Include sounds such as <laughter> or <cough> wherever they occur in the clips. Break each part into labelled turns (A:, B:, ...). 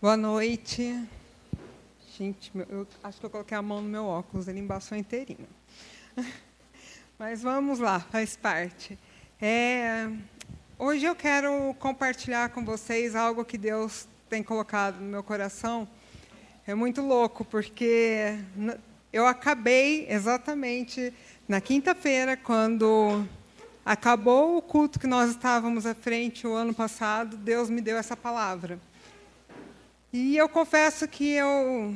A: Boa noite. Gente, eu acho que eu coloquei a mão no meu óculos, ele embaçou inteirinho. <laughs> Mas vamos lá, faz parte. É, hoje eu quero compartilhar com vocês algo que Deus tem colocado no meu coração. É muito louco, porque eu acabei exatamente na quinta-feira, quando acabou o culto que nós estávamos à frente o ano passado, Deus me deu essa palavra. E eu confesso que eu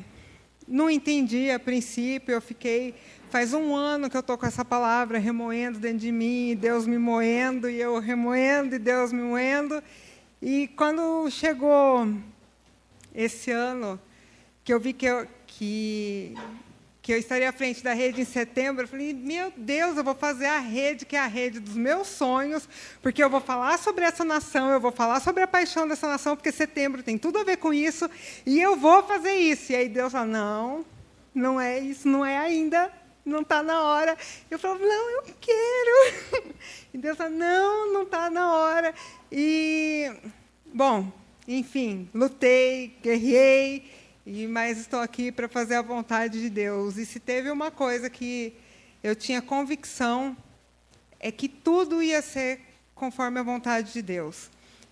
A: não entendi a princípio, eu fiquei. Faz um ano que eu estou com essa palavra remoendo dentro de mim, Deus me moendo, e eu remoendo, e Deus me moendo. E quando chegou esse ano, que eu vi que, eu, que que eu estaria à frente da rede em setembro, eu falei, meu Deus, eu vou fazer a rede, que é a rede dos meus sonhos, porque eu vou falar sobre essa nação, eu vou falar sobre a paixão dessa nação, porque setembro tem tudo a ver com isso, e eu vou fazer isso. E aí Deus fala, não, não é isso, não é ainda, não está na hora. Eu falo, não, eu quero. <laughs> E Deus fala, não, não está na hora. E, bom, enfim, lutei, guerrei, e mas estou aqui para fazer a vontade de Deus. E se teve uma coisa que eu tinha convicção é que tudo ia ser conforme a vontade de Deus.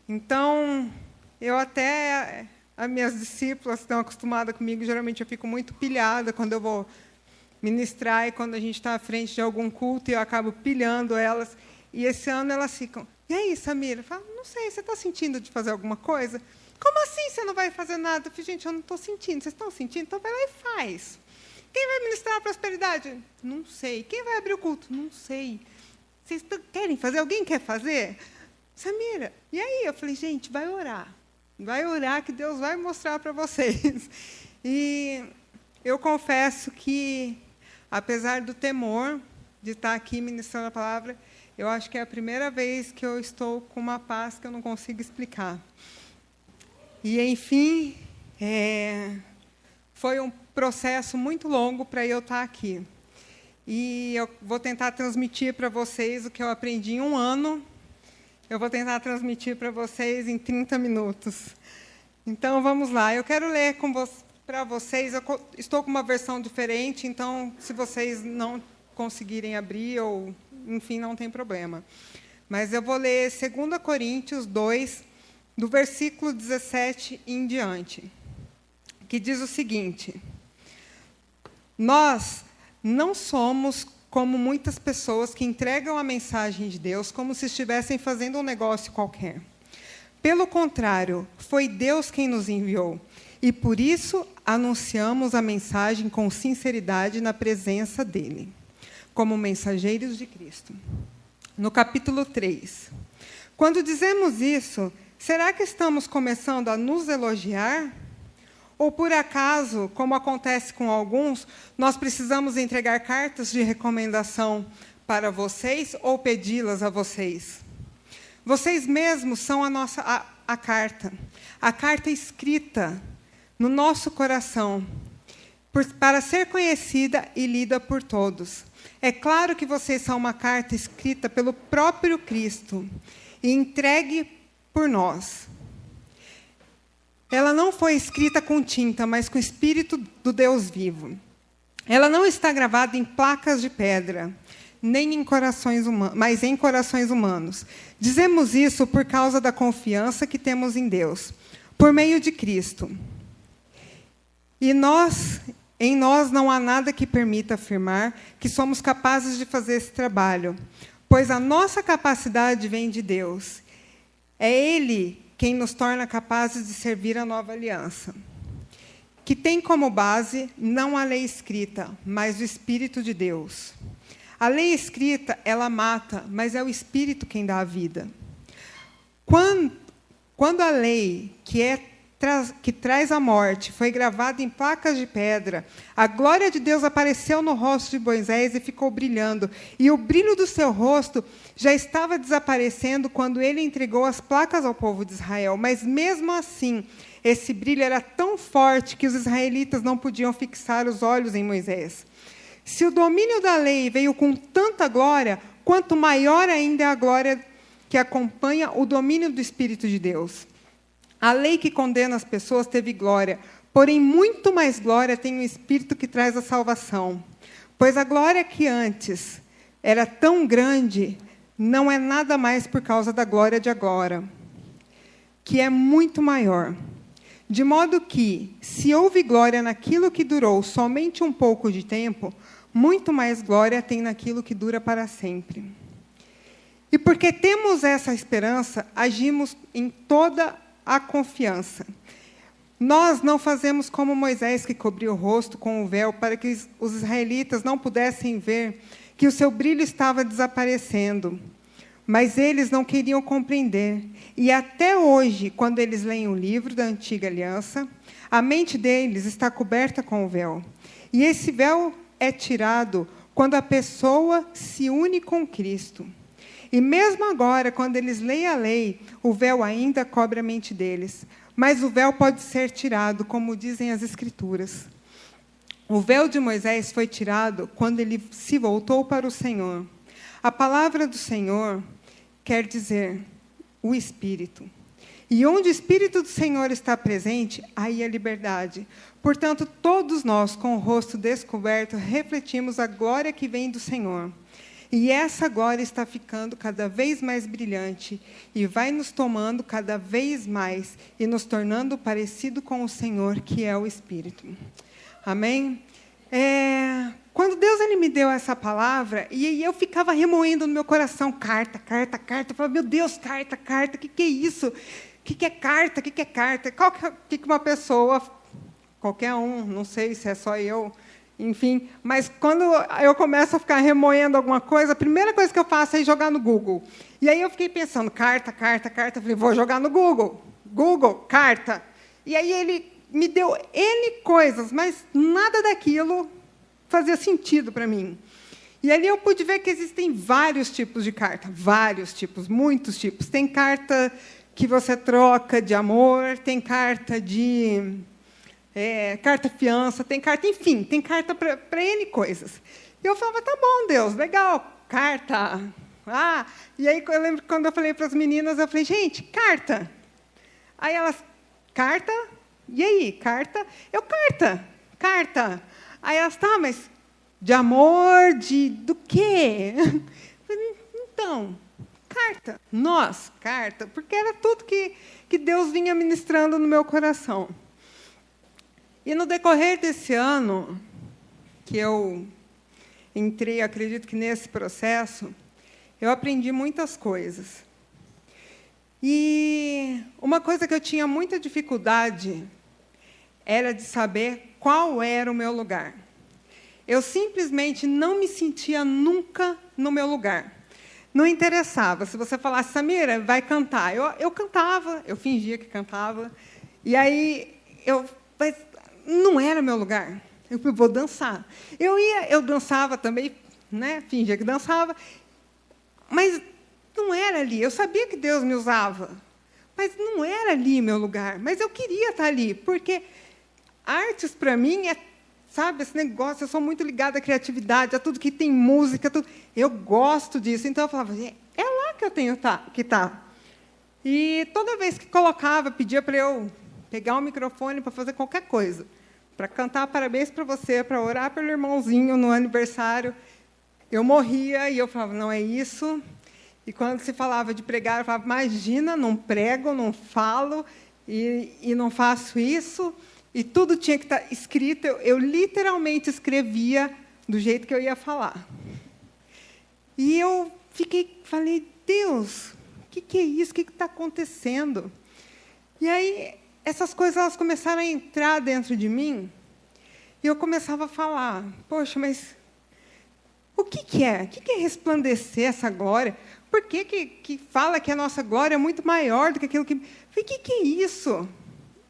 A: Então, eu até as minhas discípulas estão acostumadas comigo, geralmente eu fico muito pilhada quando eu vou ministrar e quando a gente está à frente de algum culto e eu acabo pilhando elas. E esse ano elas ficam, e aí, Samira? Eu falo, não sei, você está sentindo de fazer alguma coisa? Como assim você não vai fazer nada? Eu falei, gente, eu não estou sentindo. Vocês estão sentindo? Então vai lá e faz. Quem vai ministrar a prosperidade? Não sei. Quem vai abrir o culto? Não sei. Vocês querem fazer? Alguém quer fazer? Samira, e aí? Eu falei, gente, vai orar. Vai orar que Deus vai mostrar para vocês. <laughs> E eu confesso que, apesar do temor de estar aqui ministrando a palavra, eu acho que é a primeira vez que eu estou com uma paz que eu não consigo explicar. E, enfim, é, foi um processo muito longo para eu estar aqui. E eu vou tentar transmitir para vocês o que eu aprendi em um ano. Eu vou tentar transmitir para vocês em 30 minutos. Então, vamos lá. Eu quero ler vo para vocês. Eu estou com uma versão diferente, então, se vocês não conseguirem abrir, ou, enfim, não tem problema. Mas eu vou ler 2 Coríntios 2, do versículo 17 em diante, que diz o seguinte: Nós não somos como muitas pessoas que entregam a mensagem de Deus como se estivessem fazendo um negócio qualquer. Pelo contrário, foi Deus quem nos enviou, e por isso anunciamos a mensagem com sinceridade na presença dele, como mensageiros de Cristo. No capítulo 3. Quando dizemos isso, Será que estamos começando a nos elogiar? Ou por acaso, como acontece com alguns, nós precisamos entregar cartas de recomendação para vocês ou pedi-las a vocês? Vocês mesmos são a nossa a, a carta, a carta escrita no nosso coração, por, para ser conhecida e lida por todos. É claro que vocês são uma carta escrita pelo próprio Cristo e entregue por nós. Ela não foi escrita com tinta, mas com o espírito do Deus vivo. Ela não está gravada em placas de pedra, nem em corações humanos, mas em corações humanos. Dizemos isso por causa da confiança que temos em Deus, por meio de Cristo. E nós, em nós não há nada que permita afirmar que somos capazes de fazer esse trabalho, pois a nossa capacidade vem de Deus. É Ele quem nos torna capazes de servir a nova aliança, que tem como base não a lei escrita, mas o Espírito de Deus. A lei escrita, ela mata, mas é o Espírito quem dá a vida. Quando, quando a lei, que é que traz a morte, foi gravada em placas de pedra. A glória de Deus apareceu no rosto de Moisés e ficou brilhando. E o brilho do seu rosto já estava desaparecendo quando ele entregou as placas ao povo de Israel. Mas mesmo assim, esse brilho era tão forte que os israelitas não podiam fixar os olhos em Moisés. Se o domínio da lei veio com tanta glória, quanto maior ainda é a glória que acompanha o domínio do Espírito de Deus. A lei que condena as pessoas teve glória, porém muito mais glória tem o Espírito que traz a salvação. Pois a glória que antes era tão grande não é nada mais por causa da glória de agora, que é muito maior. De modo que, se houve glória naquilo que durou somente um pouco de tempo, muito mais glória tem naquilo que dura para sempre. E porque temos essa esperança, agimos em toda a confiança. Nós não fazemos como Moisés, que cobriu o rosto com o véu, para que os israelitas não pudessem ver que o seu brilho estava desaparecendo. Mas eles não queriam compreender. E até hoje, quando eles leem o livro da antiga aliança, a mente deles está coberta com o véu. E esse véu é tirado quando a pessoa se une com Cristo. E mesmo agora, quando eles leem a lei, o véu ainda cobre a mente deles. Mas o véu pode ser tirado, como dizem as Escrituras. O véu de Moisés foi tirado quando ele se voltou para o Senhor. A palavra do Senhor quer dizer o Espírito. E onde o Espírito do Senhor está presente, aí a liberdade. Portanto, todos nós, com o rosto descoberto, refletimos a glória que vem do Senhor. E essa glória está ficando cada vez mais brilhante e vai nos tomando cada vez mais e nos tornando parecido com o Senhor, que é o Espírito. Amém? É, quando Deus ele me deu essa palavra, e eu ficava remoendo no meu coração, carta, carta, carta. Eu falava, meu Deus, carta, carta, o que, que é isso? O que, que é carta? O que, que é carta? Qual que, que uma pessoa, qualquer um, não sei se é só eu, enfim, mas quando eu começo a ficar remoendo alguma coisa, a primeira coisa que eu faço é jogar no Google. E aí eu fiquei pensando, carta, carta, carta. Eu falei, vou jogar no Google. Google, carta. E aí ele me deu N coisas, mas nada daquilo fazia sentido para mim. E ali eu pude ver que existem vários tipos de carta, vários tipos, muitos tipos. Tem carta que você troca de amor, tem carta de é, carta fiança, tem carta, enfim, tem carta para N coisas. E eu falava, tá bom, Deus, legal, carta. Ah, e aí eu lembro quando eu falei para as meninas, eu falei, gente, carta. Aí elas, carta? E aí, carta? Eu, carta, carta. Aí elas, tá, mas de amor, de do quê? <laughs> Então, carta. Nós, carta, porque era tudo que, que Deus vinha ministrando no meu coração. E no decorrer desse ano, que eu entrei, acredito que nesse processo, eu aprendi muitas coisas. E uma coisa que eu tinha muita dificuldade era de saber qual era o meu lugar. Eu simplesmente não me sentia nunca no meu lugar. Não interessava. Se você falasse, Samira, vai cantar. Eu, eu cantava, eu fingia que cantava. E aí, eu, mas não era meu lugar. Eu vou dançar. Eu ia, eu dançava também, né? fingia que dançava. Mas não era ali. Eu sabia que Deus me usava. Mas não era ali meu lugar. Mas eu queria estar ali, porque Artes, para mim, é, sabe, esse negócio, eu sou muito ligada à criatividade, a tudo que tem música, tudo. Eu gosto disso. Então, eu falava, é, é lá que eu tenho tá, que. Tá. E toda vez que colocava, pedia para eu pegar o microfone para fazer qualquer coisa. Para cantar parabéns para você, para orar pelo irmãozinho no aniversário. Eu morria e eu falava, não é isso. E quando se falava de pregar, eu falava, imagina, não prego, não falo e, e não faço isso. E tudo tinha que estar escrito. Eu, eu literalmente escrevia do jeito que eu ia falar. E eu fiquei, falei, Deus, o que, que, é isso? O que está acontecendo? E aí essas coisas elas começaram a entrar dentro de mim. E eu começava a falar, poxa, mas o que, que é? O que, que é resplandecer essa glória? Por que, que, que fala que a nossa glória é muito maior do que aquilo que. O que, que é isso?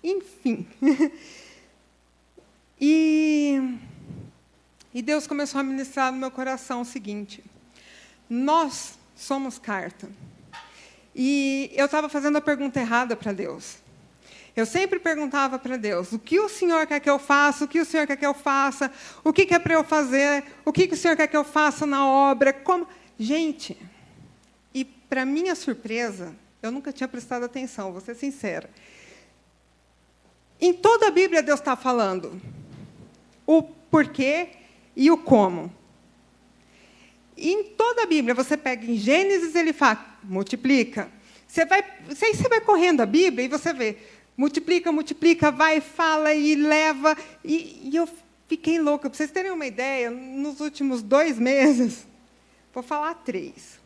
A: Enfim. <laughs> e, e Deus começou a ministrar no meu coração o seguinte: nós somos carta. E eu estava fazendo a pergunta errada para Deus. Eu sempre perguntava para Deus: o que o Senhor quer que eu faça? O que o Senhor quer que eu faça? O que, é para eu fazer? O que, que o Senhor quer que eu faça na obra? Como? Gente, e para minha surpresa, eu nunca tinha prestado atenção, vou ser sincera. Em toda a Bíblia, Deus está falando o porquê e o como. Em toda a Bíblia, você pega em Gênesis, ele fala, multiplica. Você vai, você, você vai correndo a Bíblia e você vê, multiplica, multiplica, vai, fala e leva. E, e eu fiquei louca. Para vocês terem uma ideia, nos últimos dois meses, <laughs> vou falar três,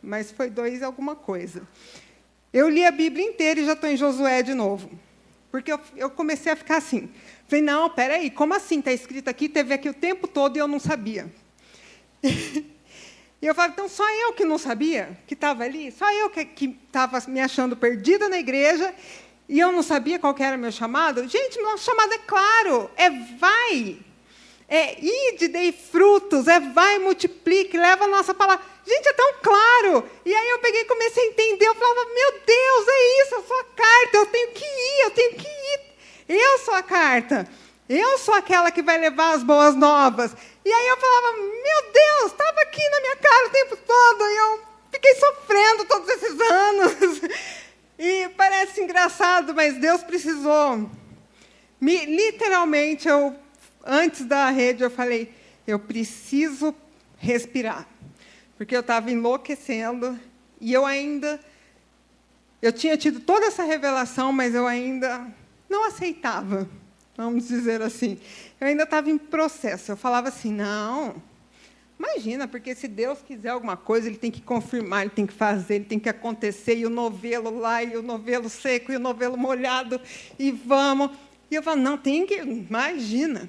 A: mas foi dois alguma coisa. Eu li a Bíblia inteira e já estou em Josué de novo. Porque eu, eu comecei a ficar assim. Falei, não, peraí, como assim? Está escrito aqui, teve aqui o tempo todo e eu não sabia. <laughs> e eu falei, então só eu que não sabia, que estava ali? Só eu que estava me achando perdida na igreja e eu não sabia qual era meu chamado? Gente, nosso chamado é claro, é vai. É ide, dei frutos, é vai, multiplique, leva a nossa palavra. Gente, é tão claro. E aí eu peguei e comecei a entender. Eu falava, meu Deus, é isso, a sua carta. Eu tenho que ir, eu tenho que ir. Eu sou a carta. Eu sou aquela que vai levar as boas novas. E aí eu falava, meu Deus, estava aqui na minha cara o tempo todo. E eu fiquei sofrendo todos esses anos. <laughs> E parece engraçado, mas Deus precisou. Me, literalmente, eu, antes da rede, eu falei, eu preciso respirar porque eu estava enlouquecendo e eu ainda. Eu tinha tido toda essa revelação, mas eu ainda não aceitava, vamos dizer assim. Eu ainda estava em processo. Eu falava assim: não, imagina, porque se Deus quiser alguma coisa, Ele tem que confirmar, Ele tem que fazer, Ele tem que acontecer, e o novelo lá, e o novelo seco, e o novelo molhado, e vamos. E eu falo: não, tem que, imagina.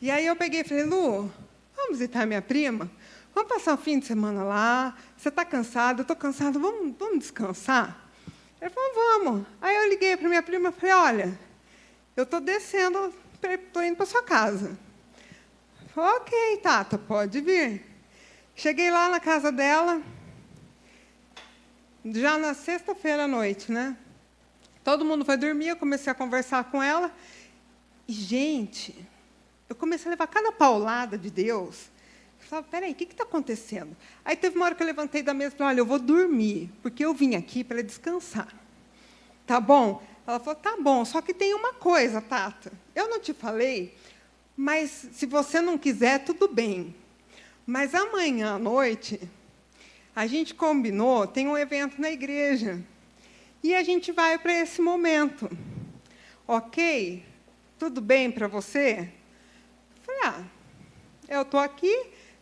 A: E aí eu peguei e falei: Lu, vamos visitar minha prima? Vamos passar o fim de semana lá. Você está cansado? Eu estou cansado. Vamos, vamos descansar? Ele falou, vamos. Aí eu liguei para minha prima e falei, olha, eu estou descendo, estou indo para sua casa. Falei, ok, Tata, pode vir. Cheguei lá na casa dela, já na sexta-feira à noite, né? Todo mundo foi dormir, eu comecei a conversar com ela. E, gente, eu comecei a levar cada paulada de Deus falava, peraí, o que está acontecendo? Aí teve uma hora que eu levantei da mesa e falei, olha, eu vou dormir, porque eu vim aqui para descansar. Tá bom? Ela falou, tá bom, só que tem uma coisa, Tata. Eu não te falei, mas se você não quiser, tudo bem. Mas amanhã à noite, a gente combinou, tem um evento na igreja. E a gente vai para esse momento. Ok? Tudo bem para você? Ah, eu estou aqui,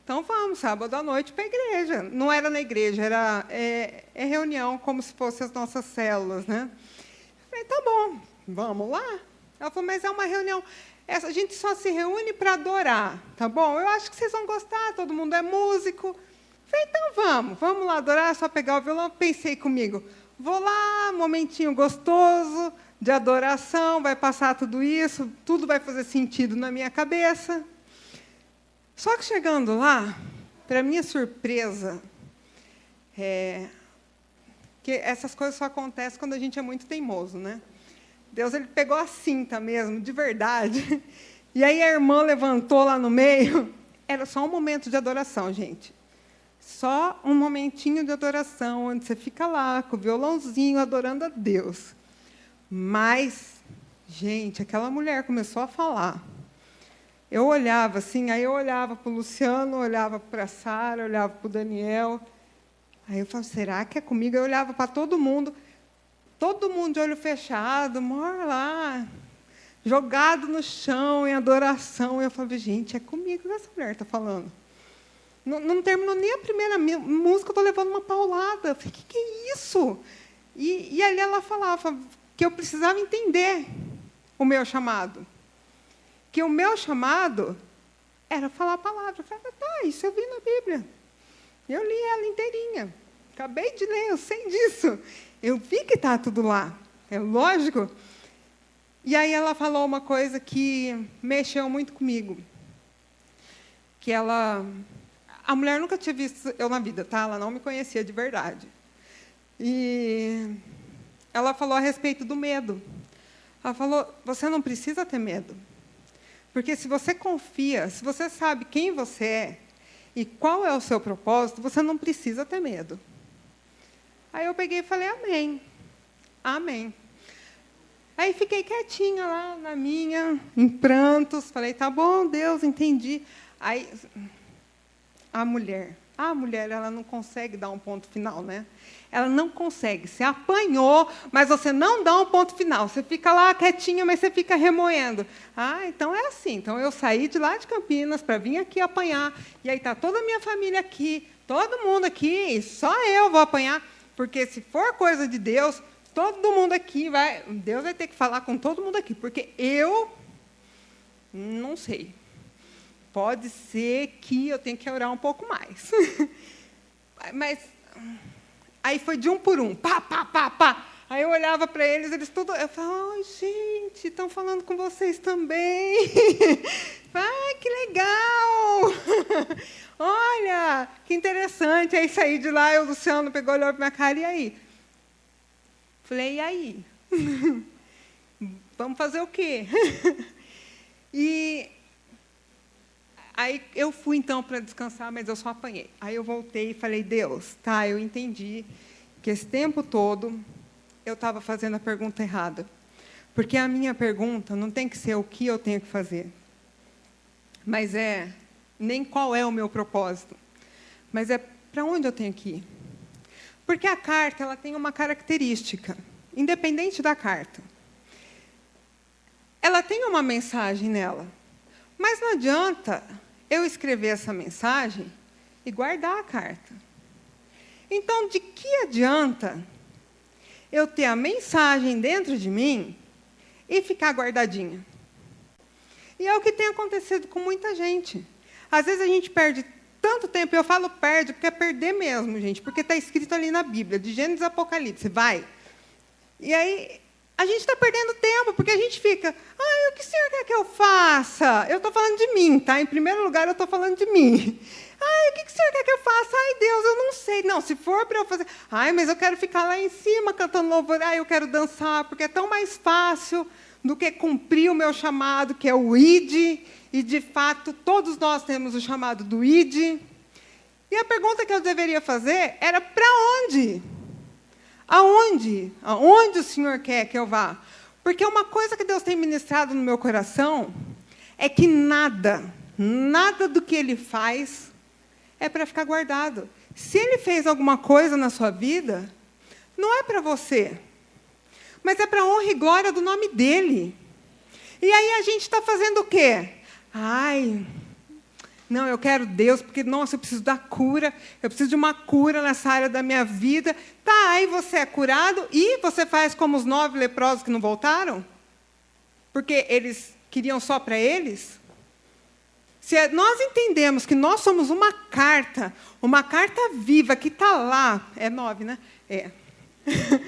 A: então vamos, sábado à noite para a igreja. Não era na igreja, era é, é reunião como se fossem as nossas células, né? Eu falei, tá bom, vamos lá. Ela falou, mas é uma reunião. Essa, a gente só se reúne para adorar, tá bom? Eu acho que vocês vão gostar, todo mundo é músico. Eu falei, então vamos, vamos lá adorar, só pegar o violão. Pensei comigo, vou lá, momentinho gostoso de adoração, vai passar tudo isso, tudo vai fazer sentido na minha cabeça. Só que chegando lá, para minha surpresa, é, que essas coisas só acontecem quando a gente é muito teimoso, né? Deus ele pegou a cinta mesmo, de verdade. <laughs> E aí a irmã levantou lá no meio. Era só um momento de adoração, gente. Só um momentinho de adoração, onde você fica lá com o violãozinho adorando a Deus. Mas, gente, aquela mulher começou a falar eu olhava assim, aí eu olhava para o Luciano, olhava para a Sara, olhava para o Daniel. Aí eu falava, será que é comigo? Eu olhava para todo mundo, todo mundo de olho fechado, mora lá, jogado no chão em adoração. Eu falava, gente, é comigo que essa mulher está falando. Não, não, terminou nem a primeira música, eu estou levando uma paulada. Eu falei, o que, que é isso? E, e ali ela falava que eu precisava entender o meu chamado que o meu chamado era falar a palavra. Eu falei, tá, isso eu vi na Bíblia. Eu li ela inteirinha. Acabei de ler, eu sei disso. Eu vi que está tudo lá. É lógico. E aí ela falou uma coisa que mexeu muito comigo. Que ela. A mulher nunca tinha visto eu na vida, tá? Ela não me conhecia de verdade. E ela falou a respeito do medo. Ela falou: você não precisa ter medo. Porque se você confia, se você sabe quem você é e qual é o seu propósito, você não precisa ter medo. Aí eu peguei e falei, amém. Amém. Aí fiquei quietinha lá na minha, em prantos. Falei, tá bom, Deus, entendi. Aí a mulher, a mulher, ela não consegue dar um ponto final, né? Ela não consegue. Você apanhou, mas você não dá um ponto final. Você fica lá quietinha, mas você fica remoendo. Ah, então é assim. Então eu saí de lá de Campinas para vir aqui apanhar. E aí está toda a minha família aqui, todo mundo aqui, e só eu vou apanhar. Porque se for coisa de Deus, todo mundo aqui vai. Deus vai ter que falar com todo mundo aqui, porque eu não sei. Pode ser que eu tenha que orar um pouco mais. <laughs> Mas aí foi de um por um, pá, pá, pá, pá. Aí eu olhava para eles, eles tudo. Eu falava, ai, gente, estão falando com vocês também. <laughs> ai, que legal! <laughs> Olha, que interessante. Aí saí de lá, o Luciano pegou, olhou para minha cara, e aí? Falei, e aí? <laughs> Vamos fazer o quê? e aí eu fui então para descansar, mas eu só apanhei. Aí eu voltei e falei, Deus, tá, eu entendi que esse tempo todo eu estava fazendo a pergunta errada. Porque a minha pergunta não tem que ser o que eu tenho que fazer, mas é nem qual é o meu propósito, mas é para onde eu tenho que ir. Porque a carta ela tem uma característica, independente da carta. Ela tem uma mensagem nela, mas não adianta eu escrever essa mensagem e guardar a carta. Então, de que adianta eu ter a mensagem dentro de mim e ficar guardadinha? E é o que tem acontecido com muita gente. Às vezes a gente perde tanto tempo, eu falo perde, porque é perder mesmo, gente, porque está escrito ali na Bíblia, de Gênesis Apocalipse, vai. E aí, a gente está perdendo tempo, porque a gente fica, ai, o que o senhor quer que eu faça? Eu estou falando de mim, tá? Em primeiro lugar, eu estou falando de mim. <laughs> Ai, o que o senhor quer que eu faça? Ai, Deus, eu não sei. Não, se for para eu fazer. Ai, mas eu quero ficar lá em cima cantando louvor. Ai, eu quero dançar, porque é tão mais fácil do que cumprir o meu chamado, que é o ID, e de fato todos nós temos o chamado do ID. E a pergunta que eu deveria fazer era: para onde? Aonde? Aonde o Senhor quer que eu vá? Porque uma coisa que Deus tem ministrado no meu coração é que nada, nada do que Ele faz é para ficar guardado. Se Ele fez alguma coisa na sua vida, não é para você, mas é para honra e glória do nome dele. E aí a gente está fazendo o quê? Ai, não, eu quero Deus, porque, nossa, eu preciso da cura, eu preciso de uma cura nessa área da minha vida. Tá, aí você é curado e você faz como os nove leprosos que não voltaram? Porque eles queriam só para eles? Se nós entendemos que nós somos uma carta, uma carta viva que está lá, é nove, né? É. <laughs>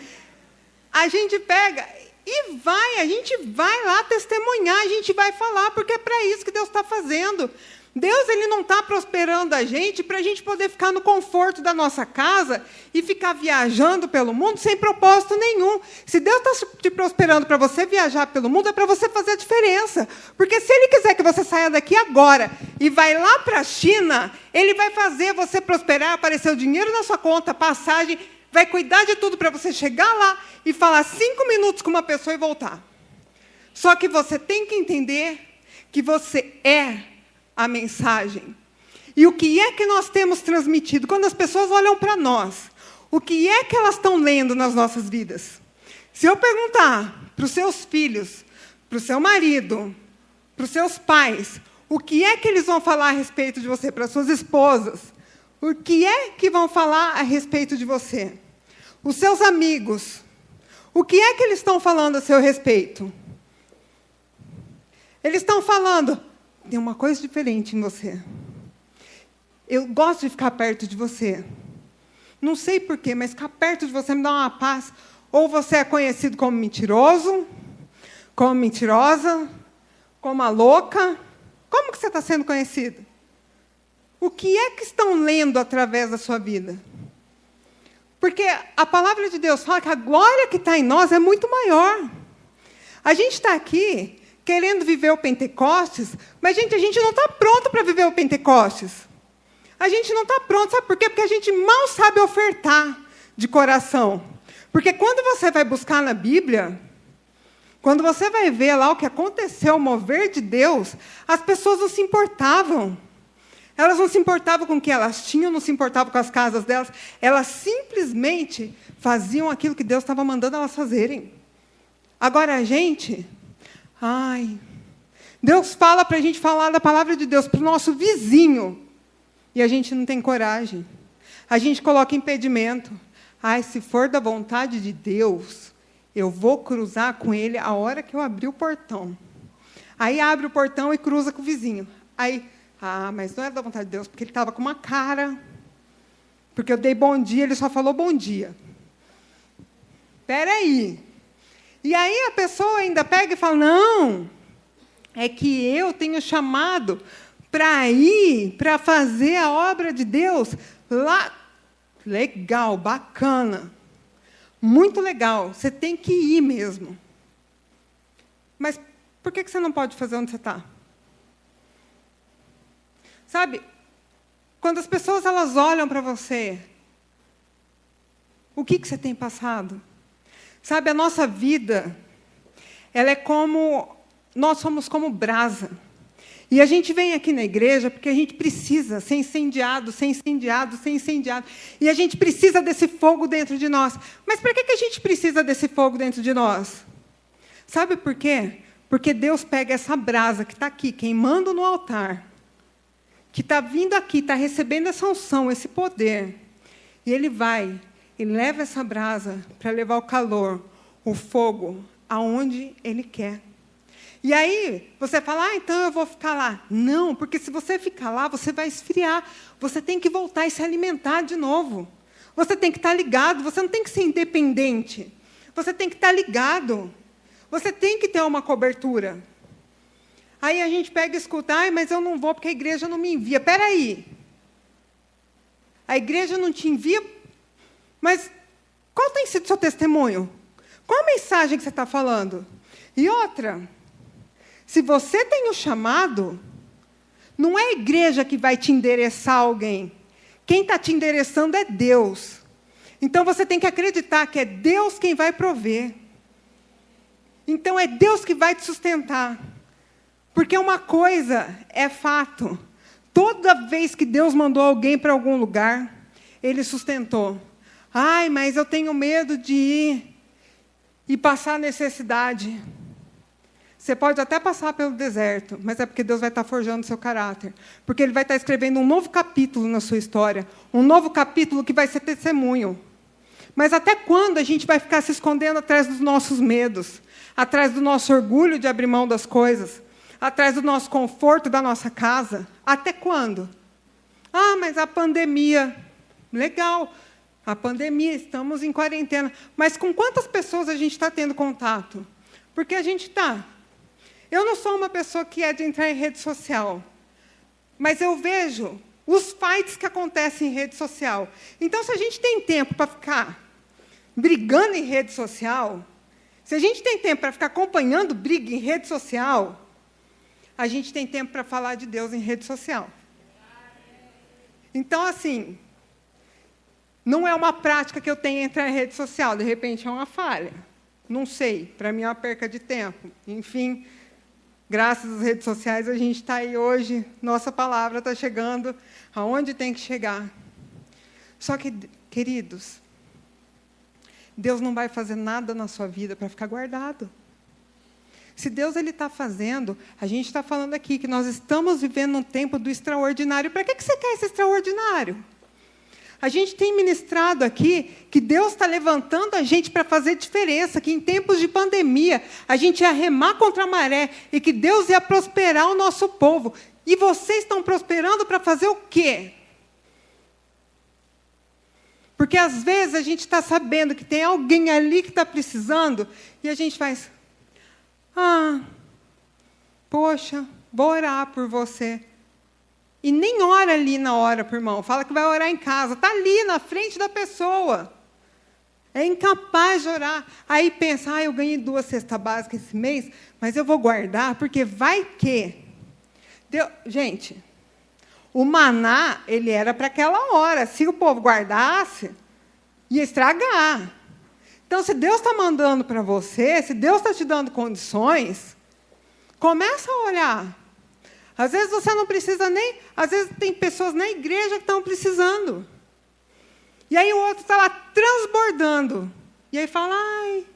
A: a gente pega e vai, a gente vai lá testemunhar, a gente vai falar, porque é para isso que Deus está fazendo. Deus ele não está prosperando a gente para a gente poder ficar no conforto da nossa casa e ficar viajando pelo mundo sem propósito nenhum. Se Deus está te prosperando para você viajar pelo mundo, é para você fazer a diferença. Porque se Ele quiser que você saia daqui agora e vai lá para a China, Ele vai fazer você prosperar, aparecer o dinheiro na sua conta, passagem, vai cuidar de tudo para você chegar lá e falar cinco minutos com uma pessoa e voltar. Só que você tem que entender que você é a mensagem. E o que é que nós temos transmitido? Quando as pessoas olham para nós, o que é que elas estão lendo nas nossas vidas? Se eu perguntar para os seus filhos, para o seu marido, para os seus pais, o que é que eles vão falar a respeito de você, para suas esposas, o que é que vão falar a respeito de você? Os seus amigos, o que é que eles estão falando a seu respeito? Eles estão falando, tem uma coisa diferente em você. Eu gosto de ficar perto de você. Não sei porquê, mas ficar perto de você me dá uma paz. Ou você é conhecido como mentiroso, como mentirosa, como a louca. Como que você está sendo conhecido? O que é que estão lendo através da sua vida? Porque a palavra de Deus fala que a glória que está em nós é muito maior. A gente está aqui querendo viver o Pentecostes, mas, gente, a gente não está pronto para viver o Pentecostes. A gente não está pronto, sabe por quê? Porque a gente mal sabe ofertar de coração. Porque quando você vai buscar na Bíblia, Quando você vai ver lá o que aconteceu, o mover de Deus, as pessoas não se importavam. Elas não se importavam com o que elas tinham, não se importavam com as casas delas. Elas simplesmente faziam aquilo que Deus estava mandando elas fazerem. Agora a gente, ai, Deus fala para a gente falar da palavra de Deus para o nosso vizinho e a gente não tem coragem. A gente coloca impedimento. Ai, se for da vontade de Deus, eu vou cruzar com ele a hora que eu abrir o portão. Aí abre o portão e cruza com o vizinho. Aí, ah, mas não é da vontade de Deus, porque ele estava com uma cara. Porque eu dei bom dia, ele só falou bom dia. Espera aí. E aí a pessoa ainda pega e fala: não, é que eu tenho chamado para ir, para fazer a obra de Deus lá Legal, bacana. Muito legal. Você tem que ir mesmo. Mas por que você não pode fazer onde você está? Sabe, quando as pessoas elas olham para você, o que, que você tem passado? Sabe, a nossa vida, ela é como, nós somos como brasa. E a gente vem aqui na igreja porque a gente precisa ser incendiado, ser incendiado, ser incendiado. E a gente precisa desse fogo dentro de nós. Mas por que, que a gente precisa desse fogo dentro de nós? Sabe por quê? Porque Deus pega essa brasa que está aqui, queimando no altar, que está vindo aqui, está recebendo essa unção, esse poder. E Ele vai e leva essa brasa para levar o calor, o fogo, aonde Ele quer. E aí, você fala, ah, então eu vou ficar lá. Não, porque se você ficar lá, você vai esfriar. Você tem que voltar e se alimentar de novo. Você tem que estar ligado, você não tem que ser independente. Você tem que estar ligado. Você tem que ter uma cobertura. Aí a gente pega e escuta, ah, mas eu não vou porque a igreja não me envia. Espera aí. A igreja não te envia, mas qual tem sido o seu testemunho? Qual a mensagem que você está falando? E outra, se você tem o chamado, não é a igreja que vai te endereçar alguém. Quem está te endereçando é Deus. Então você tem que acreditar que é Deus quem vai prover. Então é Deus que vai te sustentar. Porque uma coisa é fato: toda vez que Deus mandou alguém para algum lugar, Ele sustentou. Ai, mas eu tenho medo de ir e passar necessidade. Você pode até passar pelo deserto, mas é porque Deus vai estar forjando seu caráter. Porque Ele vai estar escrevendo um novo capítulo na sua história. Um novo capítulo que vai ser testemunho. Mas até quando a gente vai ficar se escondendo atrás dos nossos medos? Atrás do nosso orgulho de abrir mão das coisas? Atrás do nosso conforto da nossa casa? Até quando? Ah, mas a pandemia. Legal. A pandemia, estamos em quarentena. Mas com quantas pessoas a gente está tendo contato? Porque a gente está eu não sou uma pessoa que é de entrar em rede social, mas eu vejo os fights que acontecem em rede social. Então, se a gente tem tempo para ficar brigando em rede social, se a gente tem tempo para ficar acompanhando briga em rede social, a gente tem tempo para falar de Deus em rede social. Então, assim, não é uma prática que eu tenho entrar em rede social, de repente é uma falha. Não sei, para mim é uma perca de tempo. Enfim, Graças às redes sociais, a gente está aí hoje, nossa palavra está chegando aonde tem que chegar. Só que, queridos, Deus não vai fazer nada na sua vida para ficar guardado. Se Deus ele está fazendo, a gente está falando aqui que nós estamos vivendo um tempo do extraordinário. Para que, que você quer esse extraordinário? A gente tem ministrado aqui que Deus está levantando a gente para fazer diferença, que em tempos de pandemia a gente ia remar contra a maré e que Deus ia prosperar o nosso povo. E vocês estão prosperando para fazer o quê? Porque às vezes a gente está sabendo que tem alguém ali que está precisando e a gente faz, ah, poxa, vou orar por você. E nem ora ali na hora por irmão. Fala que vai orar em casa. Está ali na frente da pessoa. É incapaz de orar. Aí pensa, ah, eu ganhei duas cestas básicas esse mês, mas eu vou guardar, porque vai que. Deu... Gente, o maná, ele era para aquela hora. Se o povo guardasse, ia estragar. Então, se Deus está mandando para você, se Deus está te dando condições, começa a olhar. Às vezes você não precisa nem. Às vezes tem pessoas na igreja que estão precisando. E aí o outro está lá transbordando. E aí fala, ai,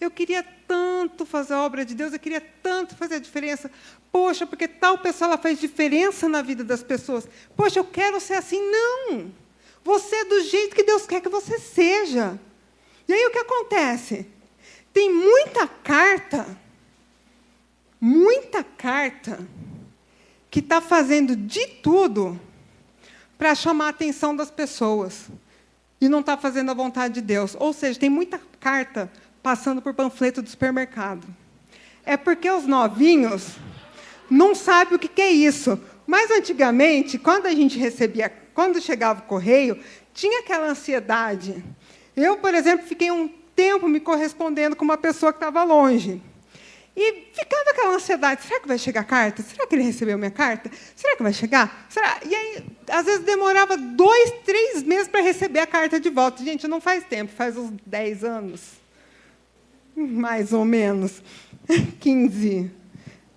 A: eu queria tanto fazer a obra de Deus, eu queria tanto fazer a diferença. Poxa, porque tal pessoa ela faz diferença na vida das pessoas. Poxa, eu quero ser assim. Não! Você é do jeito que Deus quer que você seja. E aí o que acontece? Tem muita carta, muita carta, que está fazendo de tudo para chamar a atenção das pessoas. E não está fazendo a vontade de Deus. Ou seja, tem muita carta passando por panfleto do supermercado. É porque os novinhos não sabem o que é isso. Mas antigamente, quando a gente recebia, quando chegava o correio, tinha aquela ansiedade. Eu, por exemplo, fiquei um tempo me correspondendo com uma pessoa que estava longe. E ficava aquela ansiedade: será que vai chegar a carta? Será que ele recebeu minha carta? Será que vai chegar? Será? E aí, às vezes, demorava dois, três meses para receber a carta de volta. Gente, não faz tempo, faz uns dez anos. Mais ou menos. <laughs> 15.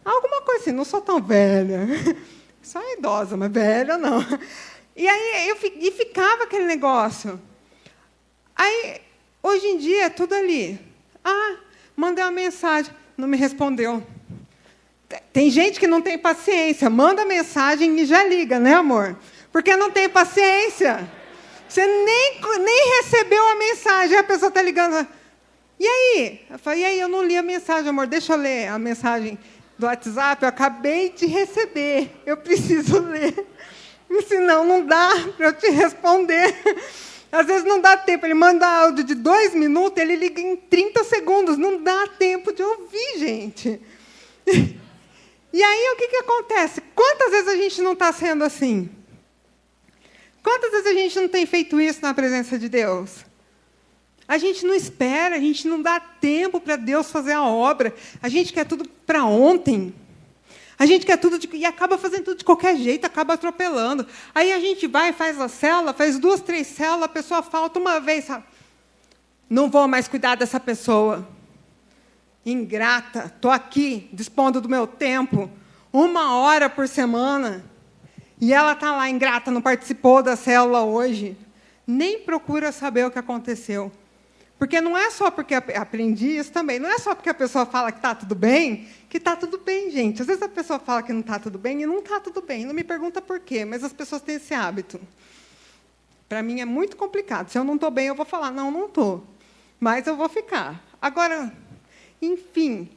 A: Alguma coisa assim, não sou tão velha. <laughs> Só idosa, mas velha não. E aí eu, e ficava aquele negócio. Aí, hoje em dia, é tudo ali. Ah, mandei uma mensagem, não me respondeu. Tem gente que não tem paciência, manda mensagem e já liga, né, amor? Porque não tem paciência. Você nem, nem recebeu a mensagem, a pessoa está ligando. E aí? Eu falei, e aí, eu não li a mensagem, amor, deixa eu ler a mensagem do WhatsApp, eu acabei de receber, eu preciso <laughs> ler. Senão não dá para eu te responder. Às vezes não dá tempo, ele manda áudio de dois minutos, ele liga em 30 segundos, não dá tempo de ouvir, gente. <laughs> E aí o que, que acontece? Quantas vezes a gente não está sendo assim? Quantas vezes a gente não tem feito isso na presença de Deus? A gente não espera, a gente não dá tempo para Deus fazer a obra, a gente quer tudo para ontem. A gente quer tudo de, e acaba fazendo tudo de qualquer jeito, acaba atropelando. Aí a gente vai, faz a célula, faz duas, três células, a pessoa falta uma vez. Sabe? Não vou mais cuidar dessa pessoa. Ingrata, estou aqui, dispondo do meu tempo, uma hora por semana. E ela está lá, ingrata, não participou da célula hoje. Nem procura saber o que aconteceu. Porque não é só porque aprendi isso também, não é só porque a pessoa fala que está tudo bem, que está tudo bem, gente. Às vezes a pessoa fala que não está tudo bem e não está tudo bem. Não me pergunta por quê, mas as pessoas têm esse hábito. Para mim é muito complicado. Se eu não estou bem, eu vou falar, não, não estou. Mas eu vou ficar. Agora, enfim,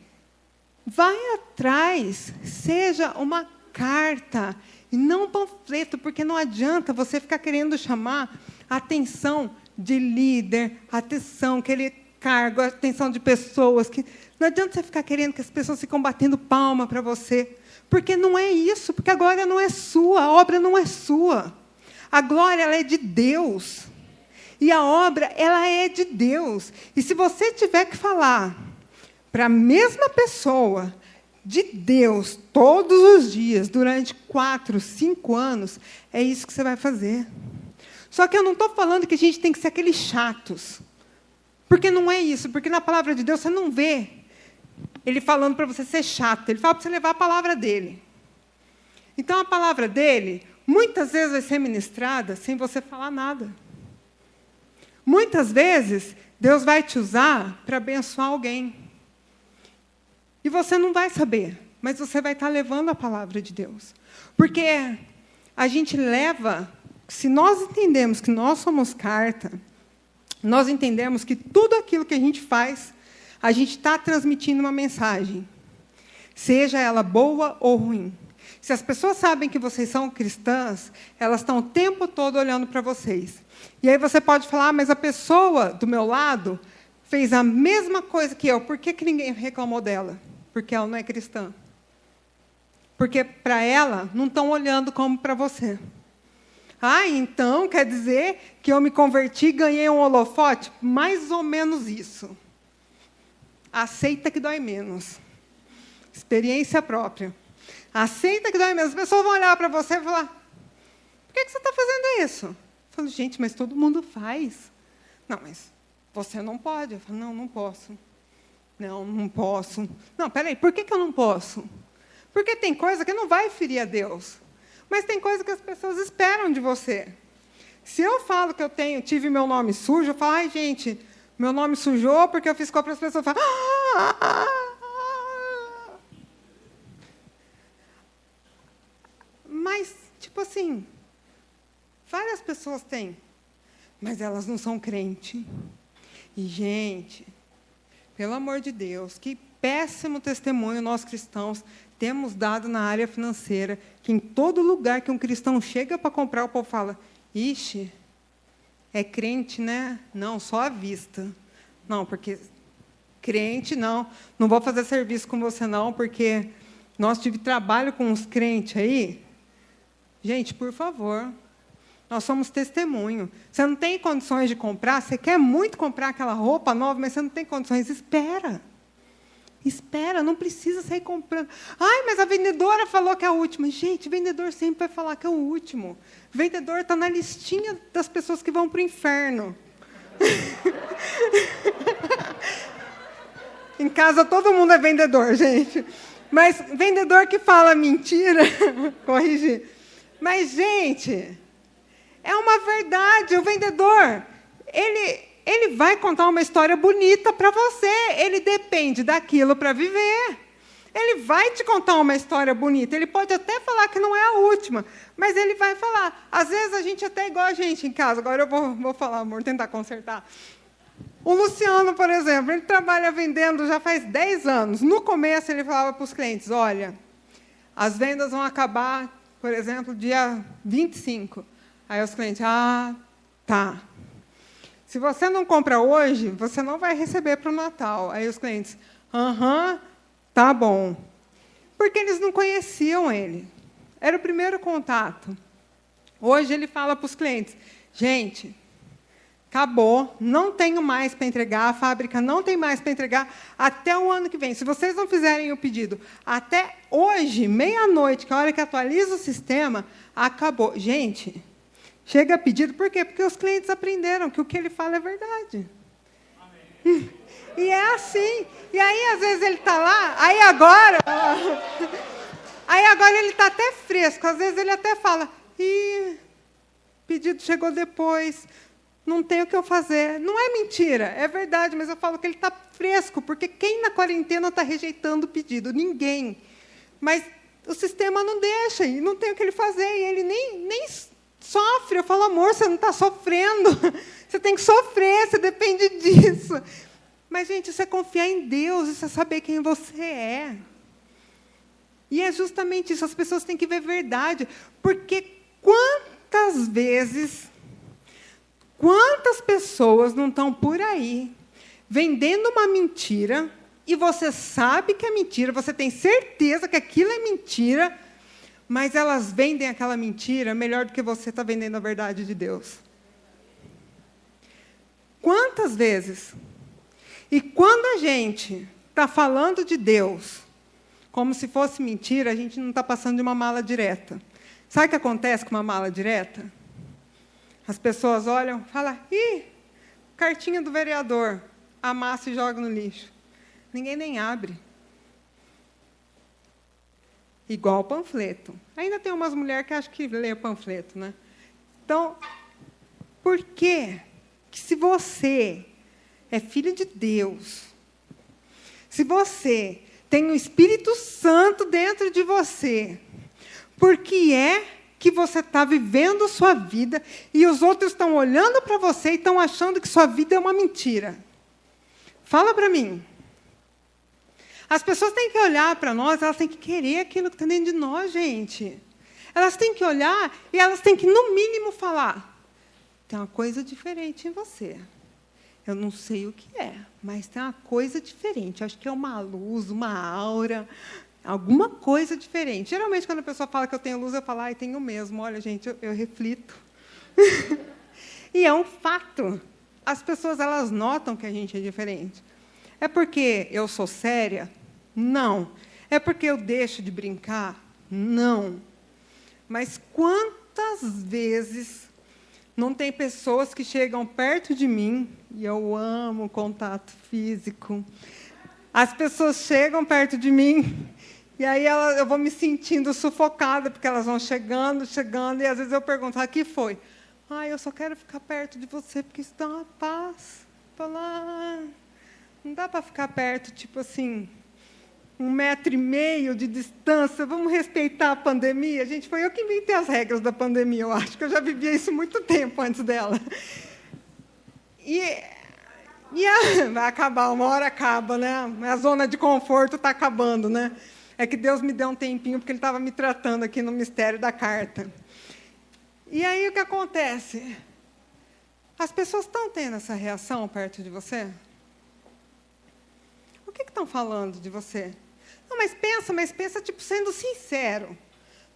A: vai atrás, seja uma carta e não um panfleto, porque não adianta você ficar querendo chamar a atenção de líder, atenção, aquele cargo, atenção de pessoas. Que... Não adianta você ficar querendo que as pessoas ficam batendo palma para você. Porque não é isso, porque a glória não é sua, a obra não é sua. A glória ela é de Deus. E a obra ela é de Deus. E se você tiver que falar para a mesma pessoa de Deus todos os dias, durante quatro, cinco anos, é isso que você vai fazer. Só que eu não estou falando que a gente tem que ser aqueles chatos. Porque não é isso. Porque na palavra de Deus você não vê ele falando para você ser chato. Ele fala para você levar a palavra dele. Então a palavra dele, muitas vezes vai ser ministrada sem você falar nada. Muitas vezes, Deus vai te usar para abençoar alguém. E você não vai saber, mas você vai estar levando a palavra de Deus. Porque a gente leva se nós entendemos que nós somos carta, nós entendemos que tudo aquilo que a gente faz, a gente está transmitindo uma mensagem, seja ela boa ou ruim. Se as pessoas sabem que vocês são cristãs, elas estão o tempo todo olhando para vocês. E aí você pode falar, ah, mas a pessoa do meu lado fez a mesma coisa que eu, por que, que ninguém reclamou dela? Porque ela não é cristã. Porque para ela não estão olhando como para você. Ah, então quer dizer que eu me converti e ganhei um holofote? Mais ou menos isso. Aceita que dói menos. Experiência própria. Aceita que dói menos. As pessoas vão olhar para você e falar: por que, que você está fazendo isso? Eu falo, gente, mas todo mundo faz. Não, mas você não pode. Eu falo, não, não posso. Não, não posso. Não, peraí, por que, que eu não posso? Porque tem coisa que não vai ferir a Deus. Mas tem coisa que as pessoas esperam de você. Se eu falo que eu tenho, tive meu nome sujo, eu falo, ai, gente, meu nome sujou porque eu fiz para as pessoas. Falam, ah, ah. Mas, tipo assim, várias pessoas têm, mas elas não são crente. E, gente, pelo amor de Deus, que péssimo testemunho nós cristãos temos dado na área financeira, que em todo lugar que um cristão chega para comprar, o povo fala: Ixi, é crente, né? Não, só à vista. Não, porque crente, não. Não vou fazer serviço com você, não, porque nós tive trabalho com uns crentes aí. Gente, por favor, nós somos testemunho. Você não tem condições de comprar, você quer muito comprar aquela roupa nova, mas você não tem condições. Espera. Espera, não precisa sair comprando. Ai, mas a vendedora falou que é a última. Gente, vendedor sempre vai falar que é o último. Vendedor está na listinha das pessoas que vão para o inferno. <laughs> em casa todo mundo é vendedor, gente. Mas vendedor que fala mentira, <laughs> corrigir. Mas, gente, é uma verdade. O vendedor, ele, ele vai contar uma história bonita para você. Ele depende daquilo para viver. Ele vai te contar uma história bonita. Ele pode até falar que não é a última, mas ele vai falar. Às vezes a gente até é igual a gente em casa. Agora eu vou, vou falar, amor, tentar consertar. O Luciano, por exemplo, ele trabalha vendendo já faz 10 anos. No começo, ele falava para os clientes: olha, as vendas vão acabar, por exemplo, dia 25. Aí os clientes, ah, tá. Se você não compra hoje, você não vai receber para o Natal. Aí os clientes, aham, tá bom. Porque eles não conheciam ele. Era o primeiro contato. Hoje ele fala para os clientes, gente, acabou, não tenho mais para entregar, a fábrica não tem mais para entregar até o ano que vem. Se vocês não fizerem o pedido até hoje, meia-noite, que é a hora que atualiza o sistema, acabou. Gente, Chega pedido, por quê? Porque os clientes aprenderam que o que ele fala é verdade. Amém. E é assim. E aí, às vezes, ele está lá, aí agora. Aí agora ele está até fresco. Às vezes ele até fala, ih, pedido chegou depois, não tem o que eu fazer. Não é mentira, é verdade, mas eu falo que ele está fresco, porque quem na quarentena está rejeitando o pedido? Ninguém. Mas o sistema não deixa, e não tem o que ele fazer, e ele nem, nem sofre. Eu falo, amor, você não está sofrendo. <laughs> Você tem que sofrer, você depende disso. Mas, gente, isso é confiar em Deus, isso é saber quem você é. E é justamente isso, as pessoas têm que ver verdade. Porque quantas vezes, quantas pessoas não estão por aí vendendo uma mentira e você sabe que é mentira, você tem certeza que aquilo é mentira, mas elas vendem aquela mentira melhor do que você está vendendo a verdade de Deus. Quantas vezes? E quando a gente está falando de Deus como se fosse mentira, a gente não está passando de uma mala direta. Sabe o que acontece com uma mala direta? As pessoas olham falam: ih, cartinha do vereador, amassa e joga no lixo. Ninguém nem abre igual panfleto. Ainda tem umas mulheres que acham que lê panfleto, né? Então, por que que se você é filho de Deus, se você tem o Espírito Santo dentro de você, por que é que você está vivendo sua vida e os outros estão olhando para você e estão achando que sua vida é uma mentira? Fala para mim. As pessoas têm que olhar para nós, elas têm que querer aquilo que está dentro de nós, gente. Elas têm que olhar e elas têm que, no mínimo, falar: tem uma coisa diferente em você. Eu não sei o que é, mas tem uma coisa diferente. acho que é uma luz, uma aura, alguma coisa diferente. Geralmente, quando a pessoa fala que eu tenho luz, eu falo, ai, tenho mesmo. Olha, gente, eu, eu reflito. <laughs> e é um fato. As pessoas elas notam que a gente é diferente. É porque eu sou séria? Não. É porque eu deixo de brincar? Não. Mas quantas vezes Não tem pessoas que chegam perto de mim, e eu amo contato físico. As pessoas chegam perto de mim, e aí ela, eu vou me sentindo sufocada, porque elas vão chegando, chegando, e às vezes eu pergunto: ah, que foi? Ah, eu só quero ficar perto de você, porque isso dá uma paz. Falar, não dá para ficar perto, tipo assim, um metro e meio de distância, vamos respeitar a pandemia. Gente, foi eu que inventei as regras da pandemia, eu acho que eu já vivia isso muito tempo antes dela. E, e a, vai acabar, uma hora acaba, né? A zona de conforto está acabando, né? É que Deus me deu um tempinho, porque Ele estava me tratando aqui no mistério da carta. E aí o que acontece? As pessoas estão tendo essa reação perto de você? O que estão falando de você? Não, mas pensa, mas pensa, tipo, sendo sincero.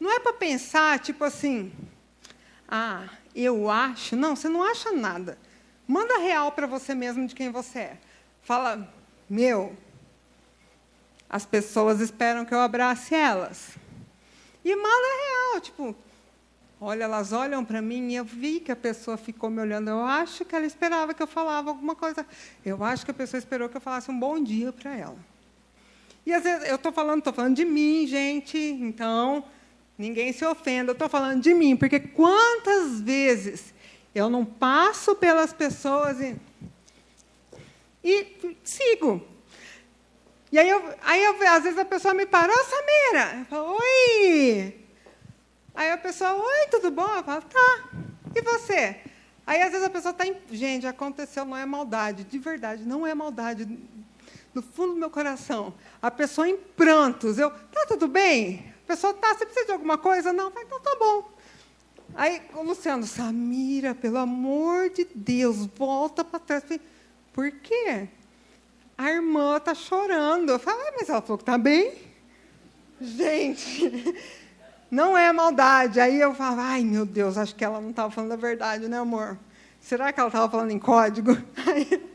A: Não é para pensar, tipo assim, ah, eu acho. Não, você não acha nada. Manda real para você mesmo de quem você é. Fala, meu, as pessoas esperam que eu abrace elas. E manda real, tipo, olha, elas olham para mim e eu vi que a pessoa ficou me olhando. Eu acho que ela esperava que eu falava alguma coisa. Eu acho que a pessoa esperou que eu falasse um bom dia para ela. E às vezes eu estou falando, estou falando de mim, gente, então ninguém se ofenda, eu estou falando de mim, porque quantas vezes eu não passo pelas pessoas e, e sigo. E aí, eu, aí eu, às vezes a pessoa me para, ô Samira, eu falo, oi. Aí a pessoa, oi, tudo bom? Eu falo, tá. E você? Aí às vezes a pessoa está em. Gente, aconteceu, não é maldade, de verdade, não é maldade no fundo do meu coração, a pessoa em prantos. Eu, tá tudo bem? A pessoa, tá, você precisa de alguma coisa? Não, vai, então tá bom. Aí o Luciano, Samira, pelo amor de Deus, volta para trás. Por quê? A irmã está chorando. Eu falei, mas ela falou que está bem. Gente, <laughs> não é maldade. Aí eu falo, ai meu Deus, acho que ela não estava falando a verdade, né, amor? Será que ela estava falando em código? <laughs> Aí,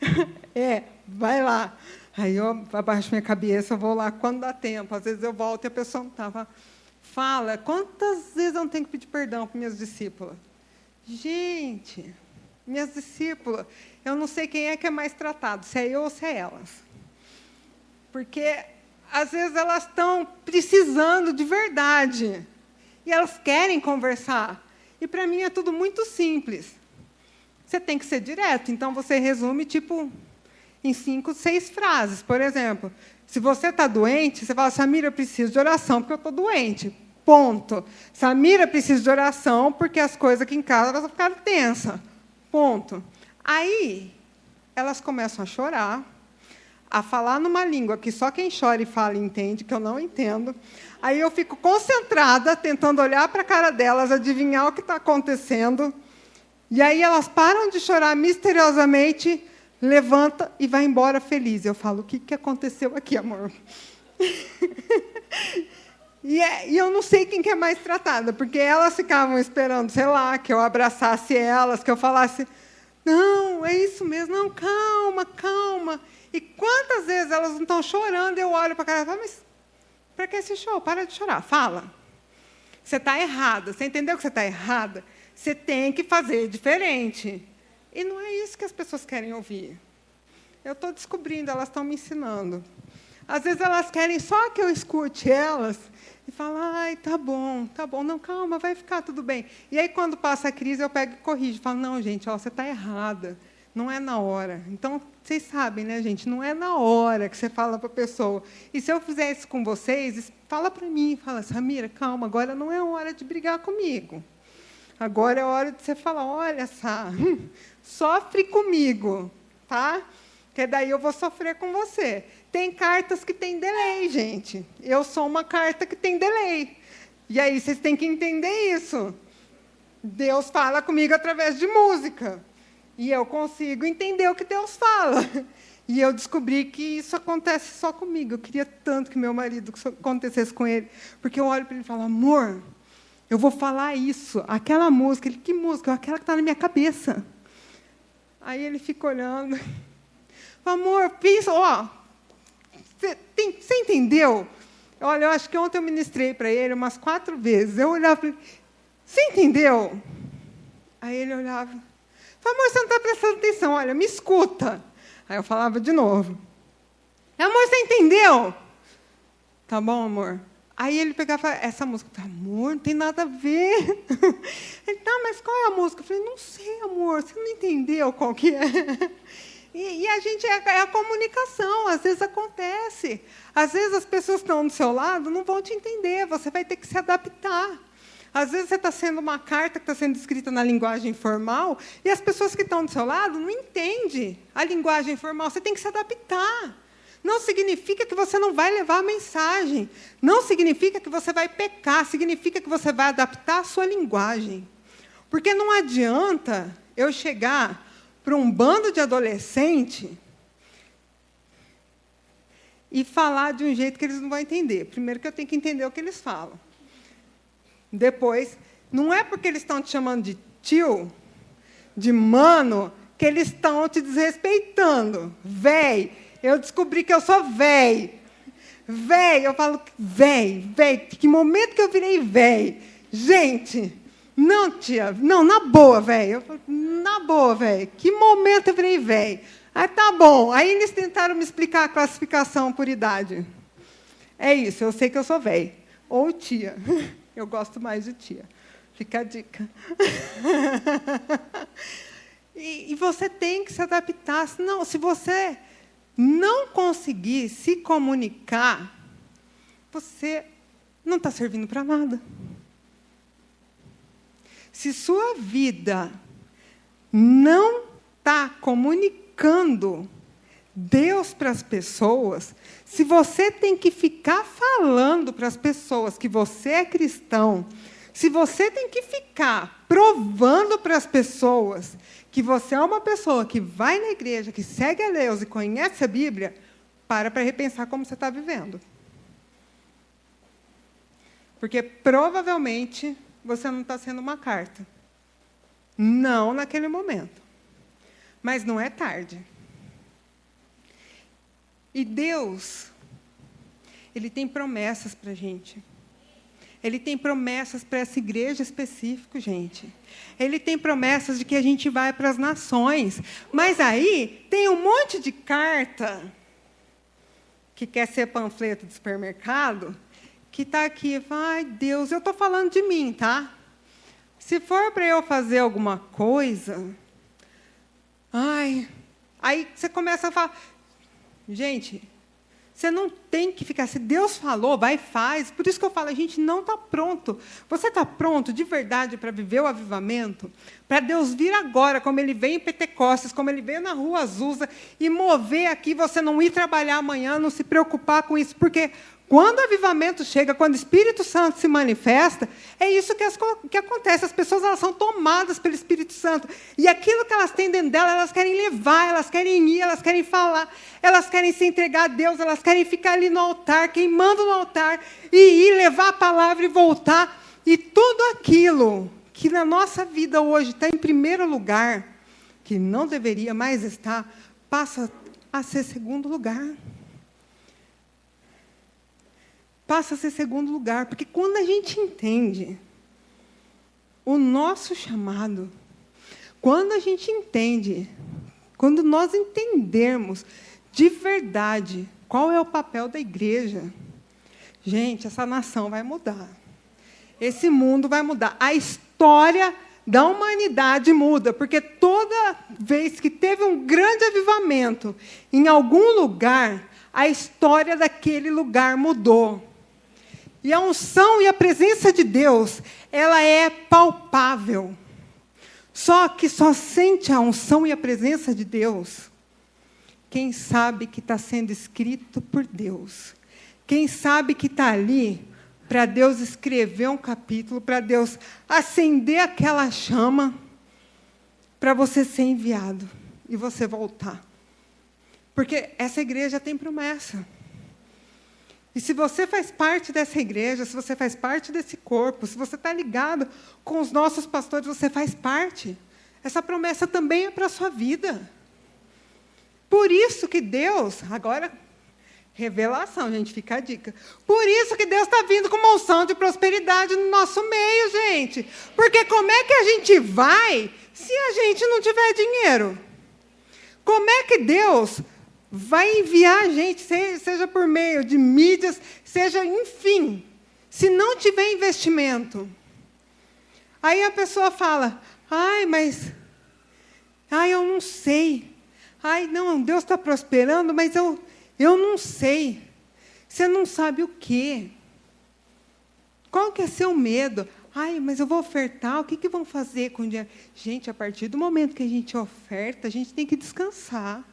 A: <laughs> é, vai lá. Aí eu abaixo minha cabeça, vou lá quando dá tempo. Às vezes eu volto e a pessoa não estava. Fala, quantas vezes eu tenho que pedir perdão para minhas discípulas? Gente, minhas discípulas, eu não sei quem é que é mais tratado, se é eu ou se é elas. Porque, às vezes, elas estão precisando de verdade. E elas querem conversar. E, para mim, é tudo muito simples. Você tem que ser direto. Então, você resume, tipo, em cinco, seis frases. Por exemplo, se você está doente, você fala, Samira, eu preciso de oração porque eu estou doente. Ponto. Samira precisa de oração porque as coisas aqui em casa elas ficaram tensas. Ponto. Aí, elas começam a chorar, a falar numa língua que só quem chora e fala entende, que eu não entendo. Aí eu fico concentrada, tentando olhar para a cara delas, adivinhar o que está acontecendo. E aí elas param de chorar misteriosamente levanta e vai embora feliz. Eu falo, o que, que aconteceu aqui, amor? <laughs> e, é, e, eu não sei quem que é mais tratada, porque elas ficavam esperando, sei lá, que eu abraçasse elas, que eu falasse, não, é isso mesmo, não, calma, calma. E quantas vezes elas não estão chorando, eu olho para a cara e falo, mas para que esse show? Para de chorar, fala. Você está errada, você entendeu que você está errada? Você tem que fazer diferente. E não é isso que as pessoas querem ouvir. Eu estou descobrindo, elas estão me ensinando. Às vezes elas querem só que eu escute elas e falo, ai, tá bom, tá bom, não, calma, vai ficar tudo bem. E aí, quando passa a crise, eu pego e corrijo. Falo, não, gente, ó, você está errada. Não é na hora. Então, vocês sabem, né, gente? Não é na hora que você fala para a pessoa. E se eu fizer isso com vocês, fala para mim, fala, Samira, calma, agora não é hora de brigar comigo. Agora é hora de você falar, olha, Sá, <laughs> sofre comigo, tá? Que daí eu vou sofrer com você. Tem cartas que tem delay, gente. Eu sou uma carta que tem delay. E aí vocês têm que entender isso. Deus fala comigo através de música. E eu consigo entender o que Deus fala. <laughs> E eu descobri que isso acontece só comigo. Eu queria tanto que meu marido acontecesse com ele. Porque eu olho para ele e falo, amor, eu vou falar isso, aquela música. Ele, que música? Aquela que está na minha cabeça. Aí ele fica olhando. <laughs> Amor, pensa, ó. Você entendeu? Olha, eu acho que ontem eu ministrei para ele umas quatro vezes. Eu olhava ele. Você entendeu? Aí ele olhava. Amor, você não está prestando atenção, olha, me escuta. Aí eu falava de novo. Amor, você entendeu? Tá bom, amor. Aí ele pegava essa música, falei, amor, não tem nada a ver. <laughs> Ele, tá, mas qual é a música? Eu falei, não sei, amor, você não entendeu qual que é. <laughs> E, e a gente é, é, a comunicação, às vezes acontece. Às vezes as pessoas que estão do seu lado não vão te entender, você vai ter que se adaptar. Às vezes você está sendo uma carta que está sendo escrita na linguagem formal e as pessoas que estão do seu lado não entendem a linguagem formal, você tem que se adaptar. Não significa que você não vai levar a mensagem. Não significa que você vai pecar. Significa que você vai adaptar a sua linguagem. Porque não adianta eu chegar para um bando de adolescente e falar de um jeito que eles não vão entender. Primeiro que eu tenho que entender o que eles falam. Depois, não é porque eles estão te chamando de tio, de mano, que eles estão te desrespeitando. Véi, eu descobri que eu sou véi. Véi, eu falo véi, véi. Que momento que eu virei véi? Gente, não, tia, não, na boa, velho. Na boa, velho. Que momento eu virei velho. Aí tá bom. Aí eles tentaram me explicar a classificação por idade. É isso, eu sei que eu sou velho. Ou tia. <laughs> Eu gosto mais de tia. Fica a dica. <laughs> e, e você tem que se adaptar. Não, se você não conseguir se comunicar, você não está servindo para nada. Se sua vida não está comunicando Deus para as pessoas, se você tem que ficar falando para as pessoas que você é cristão, se você tem que ficar provando para as pessoas que você é uma pessoa que vai na igreja, que segue a Deus e conhece a Bíblia, para para repensar como você está vivendo. Porque provavelmente você não está sendo uma carta. Não naquele momento. Mas não é tarde. E Deus, Ele tem promessas para a gente. Ele tem promessas para essa igreja específica, gente. Ele tem promessas de que a gente vai para as nações. Mas aí tem um monte de carta que quer ser panfleto de supermercado, que está aqui. Ai, Deus, eu estou falando de mim, tá? Se for para eu fazer alguma coisa, ai, aí você começa a falar, gente, você não tem que ficar. Se Deus falou, vai e faz. Por isso que eu falo, a gente não está pronto. Você está pronto de verdade para viver o avivamento? Para Deus vir agora, como Ele veio em Pentecostes, como Ele veio na rua Azusa, e mover aqui, você não ir trabalhar amanhã, não se preocupar com isso. Porque quando o avivamento chega, quando o Espírito Santo se manifesta, é isso que, as, que, acontece. As pessoas elas são tomadas pelo Espírito Santo. E aquilo que elas têm dentro dela, elas querem levar, elas querem ir, elas querem falar, elas querem se entregar a Deus, elas querem ficar ali no altar, queimando no altar, e ir levar a palavra e voltar. E tudo aquilo que na nossa vida hoje está em primeiro lugar, que não deveria mais estar, passa a ser segundo lugar passa a ser segundo lugar. Porque quando a gente entende o nosso chamado, quando a gente entende, quando nós entendermos de verdade qual é o papel da igreja, gente, essa nação vai mudar. Esse mundo vai mudar. A história da humanidade muda, porque toda vez que teve um grande avivamento em algum lugar, a história daquele lugar mudou. E a unção e a presença de Deus, ela é palpável. Só que só sente a unção e a presença de Deus quem sabe que está sendo escrito por Deus. Quem sabe que está ali para Deus escrever um capítulo, para Deus acender aquela chama, para você ser enviado e você voltar. Porque essa igreja tem promessa. E se você faz parte dessa igreja, se você faz parte desse corpo, se você está ligado com os nossos pastores, você faz parte. Essa promessa também é para a sua vida. Por isso que Deus, agora Revelação, gente, fica a dica. Por isso que Deus está vindo com moção de prosperidade no nosso meio, gente. Porque como é que a gente vai se a gente não tiver dinheiro? Como é que Deus vai enviar a gente, seja por meio de mídias, seja, enfim, se não tiver investimento? Aí a pessoa fala: ai, mas. Ai, eu não sei. Ai, não, Deus está prosperando, mas eu, eu não sei. Você não sabe o quê? Qual que é seu medo? Ai, mas eu vou ofertar, o que, que vão fazer com o dinheiro? Gente, a partir do momento que a gente oferta, a gente tem que descansar.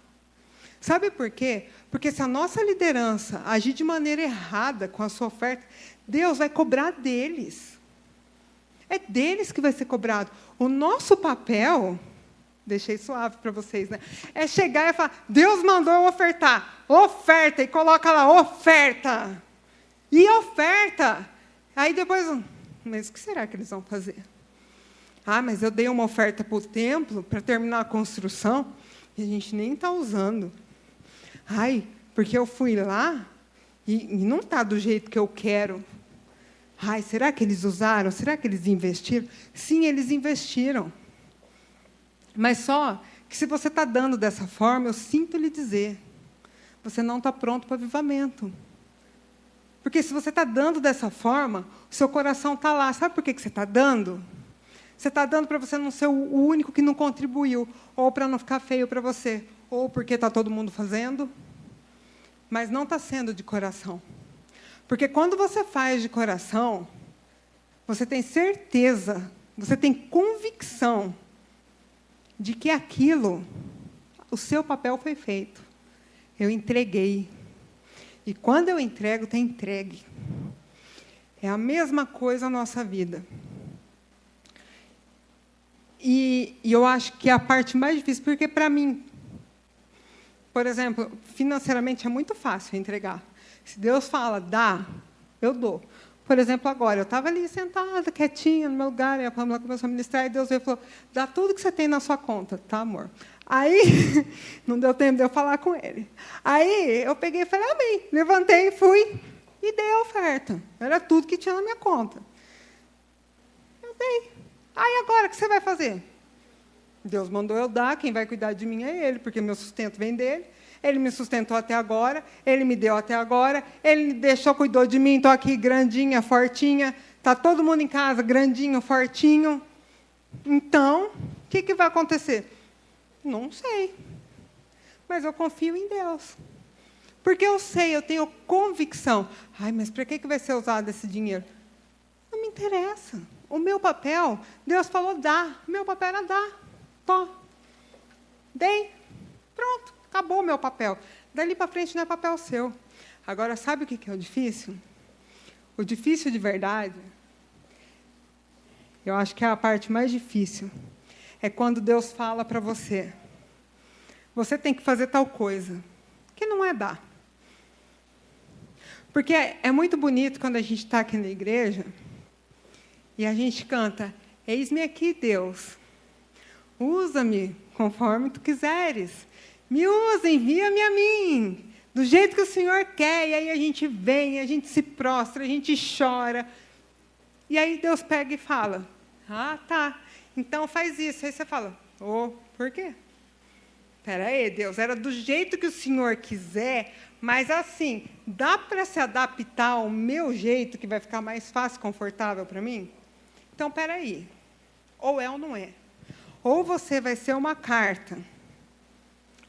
A: Sabe por quê? Porque se a nossa liderança agir de maneira errada com a sua oferta, Deus vai cobrar deles. É deles que vai ser cobrado. O nosso papel, deixei suave para vocês, né? É chegar e falar: Deus mandou eu ofertar. Oferta, e coloca lá, oferta. E oferta. Aí depois, mas o que será que eles vão fazer? Ah, mas eu dei uma oferta para o templo para terminar a construção e a gente nem está usando. Ai, porque eu fui lá e, e não está do jeito que eu quero. Ai, será que eles usaram? Será que eles investiram? Sim, eles investiram. Mas só que se você está dando dessa forma, eu sinto lhe dizer, você não está pronto para o avivamento. Porque se você está dando dessa forma, o seu coração está lá. Sabe por que, que você está dando? Você está dando para você não ser o único que não contribuiu, ou para não ficar feio para você, ou porque está todo mundo fazendo, mas não está sendo de coração. Porque quando você faz de coração, você tem certeza, você tem convicção de que aquilo, o seu papel foi feito. Eu entreguei. E quando eu entrego, está entregue. É a mesma coisa na nossa vida. E, e, eu acho que é a parte mais difícil, porque para mim, por exemplo, financeiramente é muito fácil entregar. Se Deus fala, dá, eu dou. Por exemplo, agora, eu estava ali sentada, quietinha, no meu lugar, e a Pamela começou a ministrar, e Deus veio e falou, dá tudo que você tem na sua conta, tá, amor? Aí, <laughs> não deu tempo de eu falar com ele. Aí, eu peguei e falei, amém. Levantei, fui e dei a oferta. Era tudo que tinha na minha conta. Eu dei. Aí, agora, o que você vai fazer? Deus mandou eu dar, quem vai cuidar de mim é Ele, porque meu sustento vem dele. Ele me sustentou até agora, ele me deu até agora, ele deixou, cuidou de mim, estou aqui grandinha, fortinha, está todo mundo em casa, grandinho, fortinho. Então, o que, que vai acontecer? Não sei. Mas eu confio em Deus. Porque eu sei, eu tenho convicção. Ai, mas para que, que vai ser usado esse dinheiro? Não me interessa. O meu papel, Deus falou dá. Meu papel era dar. Tó. Dei. Pronto. Acabou o meu papel. Dali para frente não é papel seu. Agora, sabe o que é o difícil? O difícil de verdade, eu acho que é a parte mais difícil, é quando Deus fala para você: você tem que fazer tal coisa, que não é dar. Porque é muito bonito quando a gente está aqui na igreja e a gente canta: Eis-me aqui, Deus, usa-me conforme tu quiseres. Me usa, envia-me a mim, do jeito que o Senhor quer. E aí a gente vem, a gente se prostra, a gente chora. E aí Deus pega e fala: Ah, tá, então faz isso. Aí você fala: Oh, por quê? Espera aí, Deus, era do jeito que o Senhor quiser, mas assim, dá para se adaptar ao meu jeito, que vai ficar mais fácil, confortável para mim? Então, espera aí. Ou é ou não é. Ou você vai ser uma carta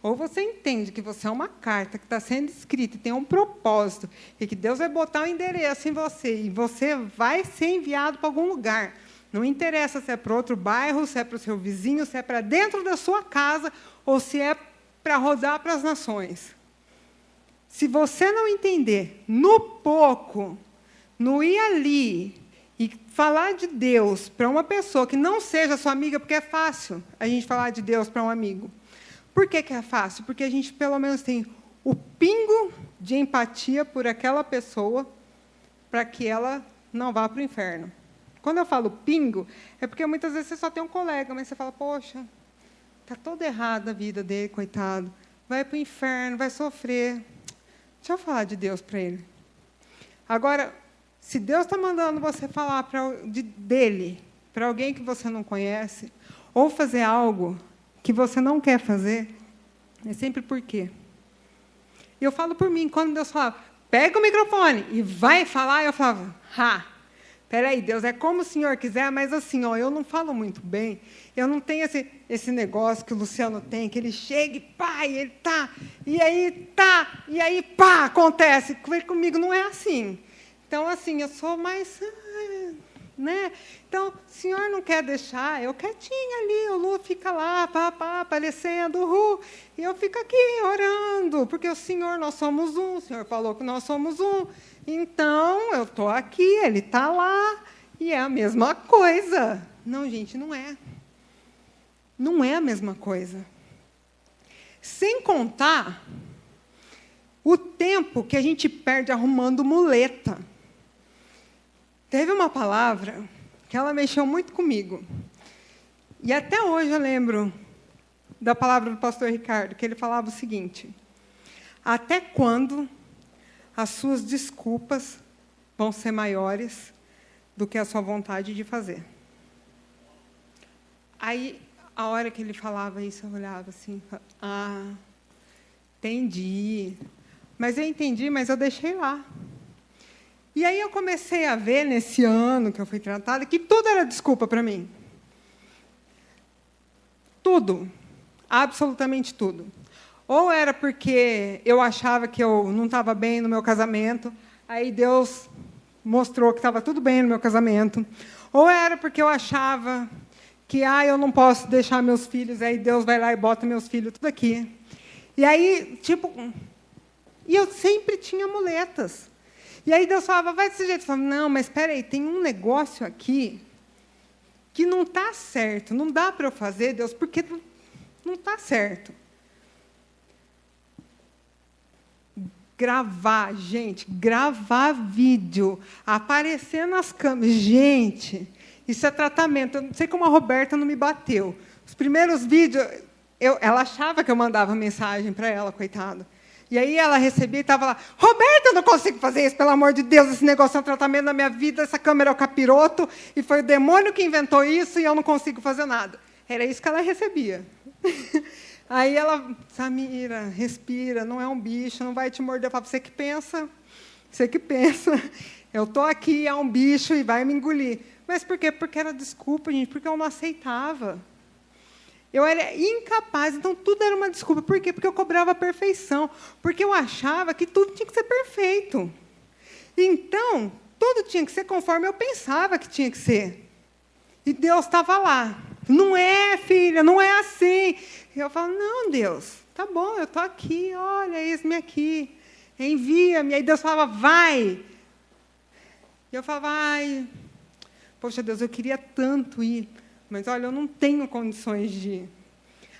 A: ou você entende que você é uma carta que está sendo escrita e tem um propósito, e que Deus vai botar um endereço em você, e você vai ser enviado para algum lugar. Não interessa se é para outro bairro, se é para o seu vizinho, se é para dentro da sua casa, ou se é para rodar para as nações. Se você não entender no pouco, no ir ali e falar de Deus para uma pessoa que não seja sua amiga, porque é fácil a gente falar de Deus para um amigo. Por que, que é fácil? Porque a gente, pelo menos, tem o pingo de empatia por aquela pessoa para que ela não vá para o inferno. Quando eu falo pingo, é porque muitas vezes você só tem um colega, mas você fala, poxa, está toda errada a vida dele, coitado. Vai para o inferno, vai sofrer. Deixa eu falar de Deus para ele. Agora, se Deus está mandando você falar pra, de, dele para alguém que você não conhece, ou fazer algo que você não quer fazer, é sempre por quê? E eu falo por mim, quando Deus falava, pega o microfone e vai falar, eu falava, ha, peraí, Deus, é como o Senhor quiser, mas assim, ó, eu não falo muito bem, eu não tenho esse, esse negócio que o Luciano tem, que ele chega e pá, e ele tá, e aí tá, e aí pá, acontece. Comigo não é assim. Então, assim, eu sou mais. Ah, né? Então, o senhor não quer deixar, eu quietinha ali, o Lu fica lá, pá, pá, aparecendo, uhul, e eu fico aqui orando, porque o senhor, nós somos um, o senhor falou que nós somos um. Então, eu estou aqui, ele está lá, e é a mesma coisa. Não, gente, não é. Não é a mesma coisa. Sem contar o tempo que a gente perde arrumando muleta. Teve uma palavra que ela mexeu muito comigo. E até hoje eu lembro da palavra do pastor Ricardo, que ele falava o seguinte: Até quando as suas desculpas vão ser maiores do que a sua vontade de fazer? Aí, a hora que ele falava isso, eu olhava assim: Ah, entendi. Mas eu entendi, mas eu deixei lá. E aí eu comecei a ver nesse ano que eu fui tratada que tudo era desculpa para mim. Tudo. Absolutamente tudo. Ou era porque eu achava que eu não estava bem no meu casamento, aí Deus mostrou que estava tudo bem no meu casamento. Ou era porque eu achava que ah, eu não posso deixar meus filhos, aí Deus vai lá e bota meus filhos tudo aqui. E aí, tipo, e eu sempre tinha muletas. E aí Deus falava, vai desse jeito. Eu falava, não, mas espera aí, tem um negócio aqui que não está certo. Não dá para eu fazer, Deus, porque não está certo. Gravar, gente, gravar vídeo, aparecer nas câmeras. Gente, isso é tratamento. Eu não sei como a Roberta não me bateu. Os primeiros vídeos, eu, ela achava que eu mandava mensagem para ela, coitada. E aí ela recebia e estava lá, Roberta, eu não consigo fazer isso, pelo amor de Deus, esse negócio é um tratamento na minha vida, essa câmera é o capiroto, e foi o demônio que inventou isso e eu não consigo fazer nada. Era isso que ela recebia. <laughs> aí ela, Samira, respira, não é um bicho, não vai te morder. Eu falo, você que pensa, você que pensa, <laughs> eu estou aqui, é um bicho e vai me engolir. Mas por quê? Porque era desculpa, gente, porque eu não aceitava. Eu era incapaz, então tudo era uma desculpa. Por quê? Porque eu cobrava perfeição. Porque eu achava que tudo tinha que ser perfeito. Então, tudo tinha que ser conforme eu pensava que tinha que ser. E Deus estava lá. Não é, filha, não é assim. E eu falo, não, Deus, tá bom, eu estou aqui, olha, eis-me aqui. Envia-me. Aí Deus falava, vai. E eu falava, ai, poxa, Deus, eu queria tanto ir mas olha, eu não tenho condições de ir.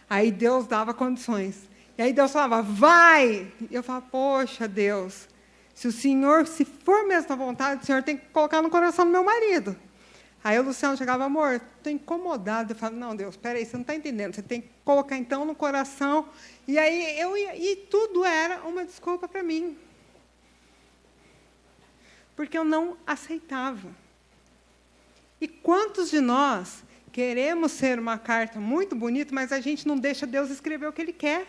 A: Aí Deus dava condições. E aí Deus falava, vai! E eu falava, poxa, Deus, se o Senhor, se for mesmo a vontade, o Senhor tem que colocar no coração do meu marido. Aí o Luciano chegava, amor, estou incomodado. Eu falava, não, Deus, espera aí, você não está entendendo. Você tem que colocar então no coração. E aí eu ia, e tudo era uma desculpa para mim. Porque eu não aceitava. E quantos de nós Queremos ser uma carta muito bonita, mas a gente não deixa Deus escrever o que Ele quer.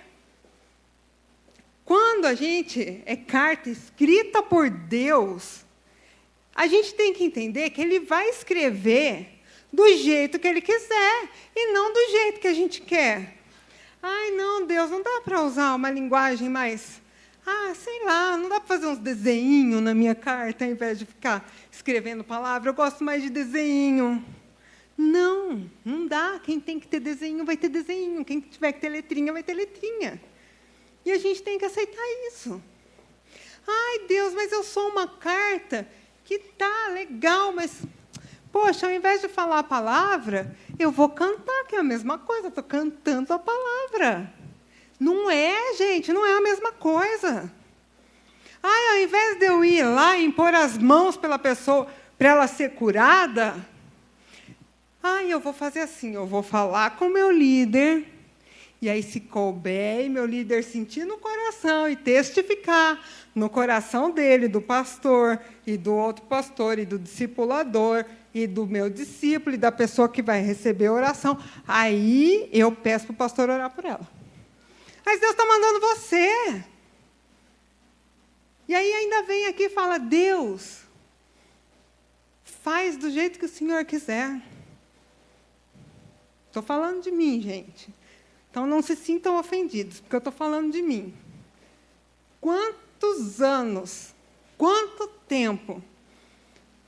A: Quando a gente é carta escrita por Deus, a gente tem que entender que Ele vai escrever do jeito que Ele quiser e não do jeito que a gente quer. Ai, não, Deus, não dá para usar uma linguagem mais. Ah, sei lá, não dá para fazer uns desenhos na minha carta ao invés de ficar escrevendo palavra. Eu gosto mais de desenho. Não, não dá. Quem tem que ter desenho vai ter desenho. Quem tiver que ter letrinha vai ter letrinha. E a gente tem que aceitar isso. Ai, Deus, mas eu sou uma carta que tá legal, mas poxa, ao invés de falar a palavra, eu vou cantar, que é a mesma coisa, estou cantando a palavra. Não é, gente, não é a mesma coisa. Ai, ao invés de eu ir lá e impor as mãos pela pessoa para ela ser curada, ah, eu vou fazer assim, eu vou falar com meu líder E aí, se couber, meu líder sentir no coração e testificar no coração dele, do pastor, e do outro pastor, e do discipulador, e do meu discípulo, e da pessoa que vai receber a oração, aí eu peço para o pastor orar por ela. Mas Deus está mandando você. E aí ainda vem aqui e fala: Deus, faz do jeito que o Senhor quiser. Estou falando de mim, gente. Então não se sintam ofendidos, porque eu estou falando de mim. Quantos anos, quanto tempo,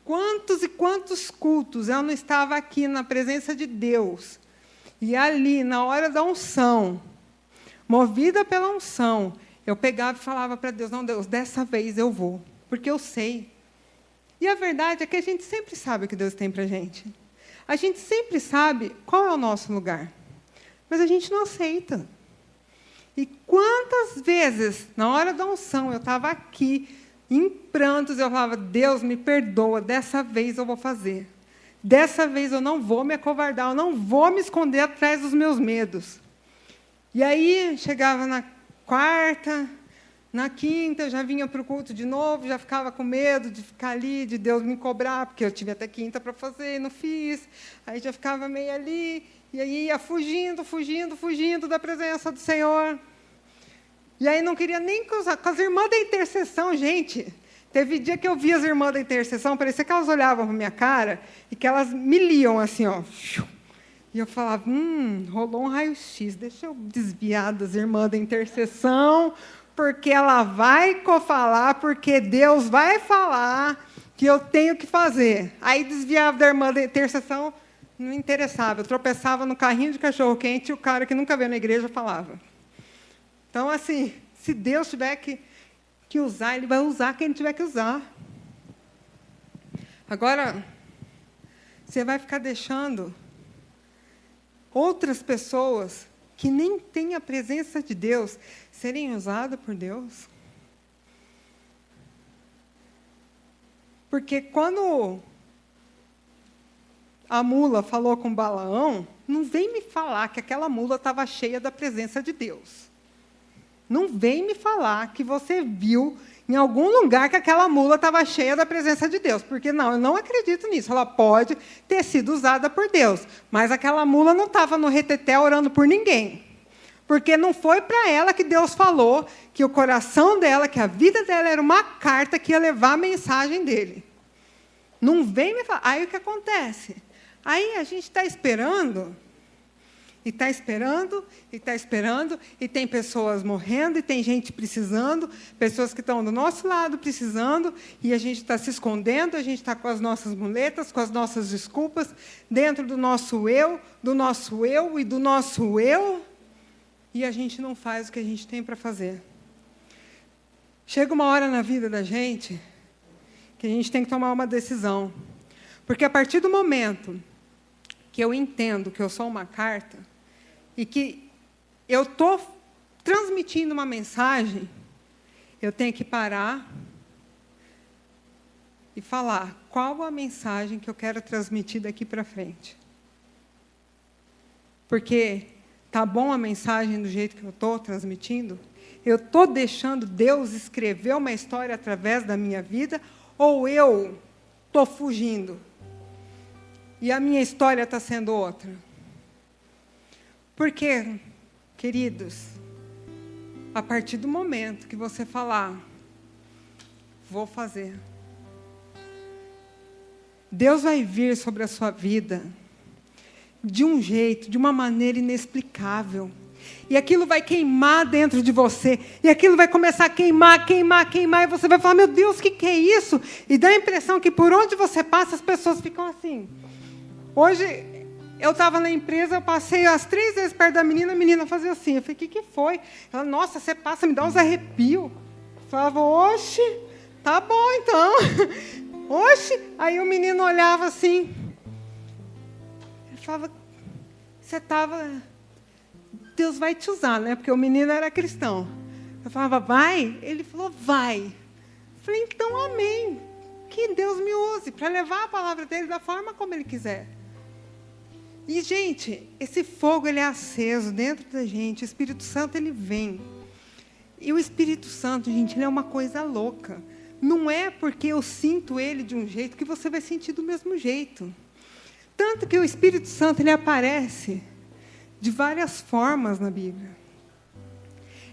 A: quantos e quantos cultos eu não estava aqui na presença de Deus, e ali, na hora da unção, movida pela unção, eu pegava e falava para Deus: Não, Deus, dessa vez eu vou, porque eu sei. E a verdade é que a gente sempre sabe o que Deus tem para a gente. A gente sempre sabe qual é o nosso lugar. Mas a gente não aceita. E quantas vezes, na hora da unção, eu estava aqui, em prantos, eu falava: Deus, me perdoa, dessa vez eu vou fazer. Dessa vez eu não vou me acovardar, eu não vou me esconder atrás dos meus medos. E aí chegava na quarta, na quinta, já vinha para o culto de novo, já ficava com medo de ficar ali, de Deus me cobrar, porque eu tive até quinta para fazer e não fiz. Aí já ficava meio ali, e aí ia fugindo, fugindo, fugindo da presença do Senhor. E aí não queria nem com as irmãs da intercessão, gente. Teve dia que eu vi as irmãs da intercessão, parecia que elas olhavam para minha cara e que elas me liam assim, ó. E eu falava, hum, rolou um raio-x, deixa eu desviar das irmãs da intercessão, porque ela vai falar, porque Deus vai falar que eu tenho que fazer. Aí desviava da irmã da intercessão, não interessava. Eu tropeçava no carrinho de cachorro-quente e o cara que nunca veio na igreja falava. Então, assim, se Deus tiver que, que usar, Ele vai usar quem tiver que usar. Agora, você vai ficar deixando outras pessoas que nem têm a presença de Deus serem usadas por Deus? Porque quando a mula falou com Balaão, não vem me falar que aquela mula estava cheia da presença de Deus. Não vem me falar que você viu em algum lugar que aquela mula estava cheia da presença de Deus. Porque não, eu não acredito nisso. Ela pode ter sido usada por Deus, mas aquela mula não estava no reteté orando por ninguém. Porque não foi para ela que Deus falou que o coração dela, que a vida dela era uma carta que ia levar a mensagem dele. Não vem me falar. Aí o que acontece? Aí a gente está esperando e está esperando, e está esperando, e tem pessoas morrendo, e tem gente precisando, pessoas que estão do nosso lado precisando, e a gente está se escondendo, a gente está com as nossas muletas, com as nossas desculpas, dentro do nosso eu, do nosso eu e do nosso eu, e a gente não faz o que a gente tem para fazer. Chega uma hora na vida da gente que a gente tem que tomar uma decisão. Porque a partir do momento que eu entendo que eu sou uma carta, e que eu estou transmitindo uma mensagem, eu tenho que parar e falar qual a mensagem que eu quero transmitir daqui para frente. Porque tá bom a mensagem do jeito que eu estou transmitindo? Eu estou deixando Deus escrever uma história através da minha vida ou eu estou fugindo? E a minha história está sendo outra? Porque, queridos, a partir do momento que você falar, vou fazer, Deus vai vir sobre a sua vida de um jeito, de uma maneira inexplicável. E aquilo vai queimar dentro de você. E aquilo vai começar a queimar, queimar, queimar. E você vai falar: Meu Deus, o que, que é isso? E dá a impressão que por onde você passa, as pessoas ficam assim. Hoje, eu estava na empresa, eu passei as três vezes perto da menina, a menina fazia assim. Eu falei, o que, que foi? Ela, nossa, você passa, me dá uns arrepios. Eu falava, oxe, tá bom então. <laughs> Oxe. Aí o menino olhava assim. Falava, você estava. Deus vai te usar, né? Porque o menino era cristão. Eu falava, vai? Ele falou, vai. Eu falei, então amém. Que Deus me use para levar a palavra dele da forma como ele quiser. E, gente, esse fogo ele é aceso dentro da gente, o Espírito Santo ele vem. E o Espírito Santo, gente, ele é uma coisa louca. Não é porque eu sinto ele de um jeito que você vai sentir do mesmo jeito. Tanto que o Espírito Santo ele aparece de várias formas na Bíblia.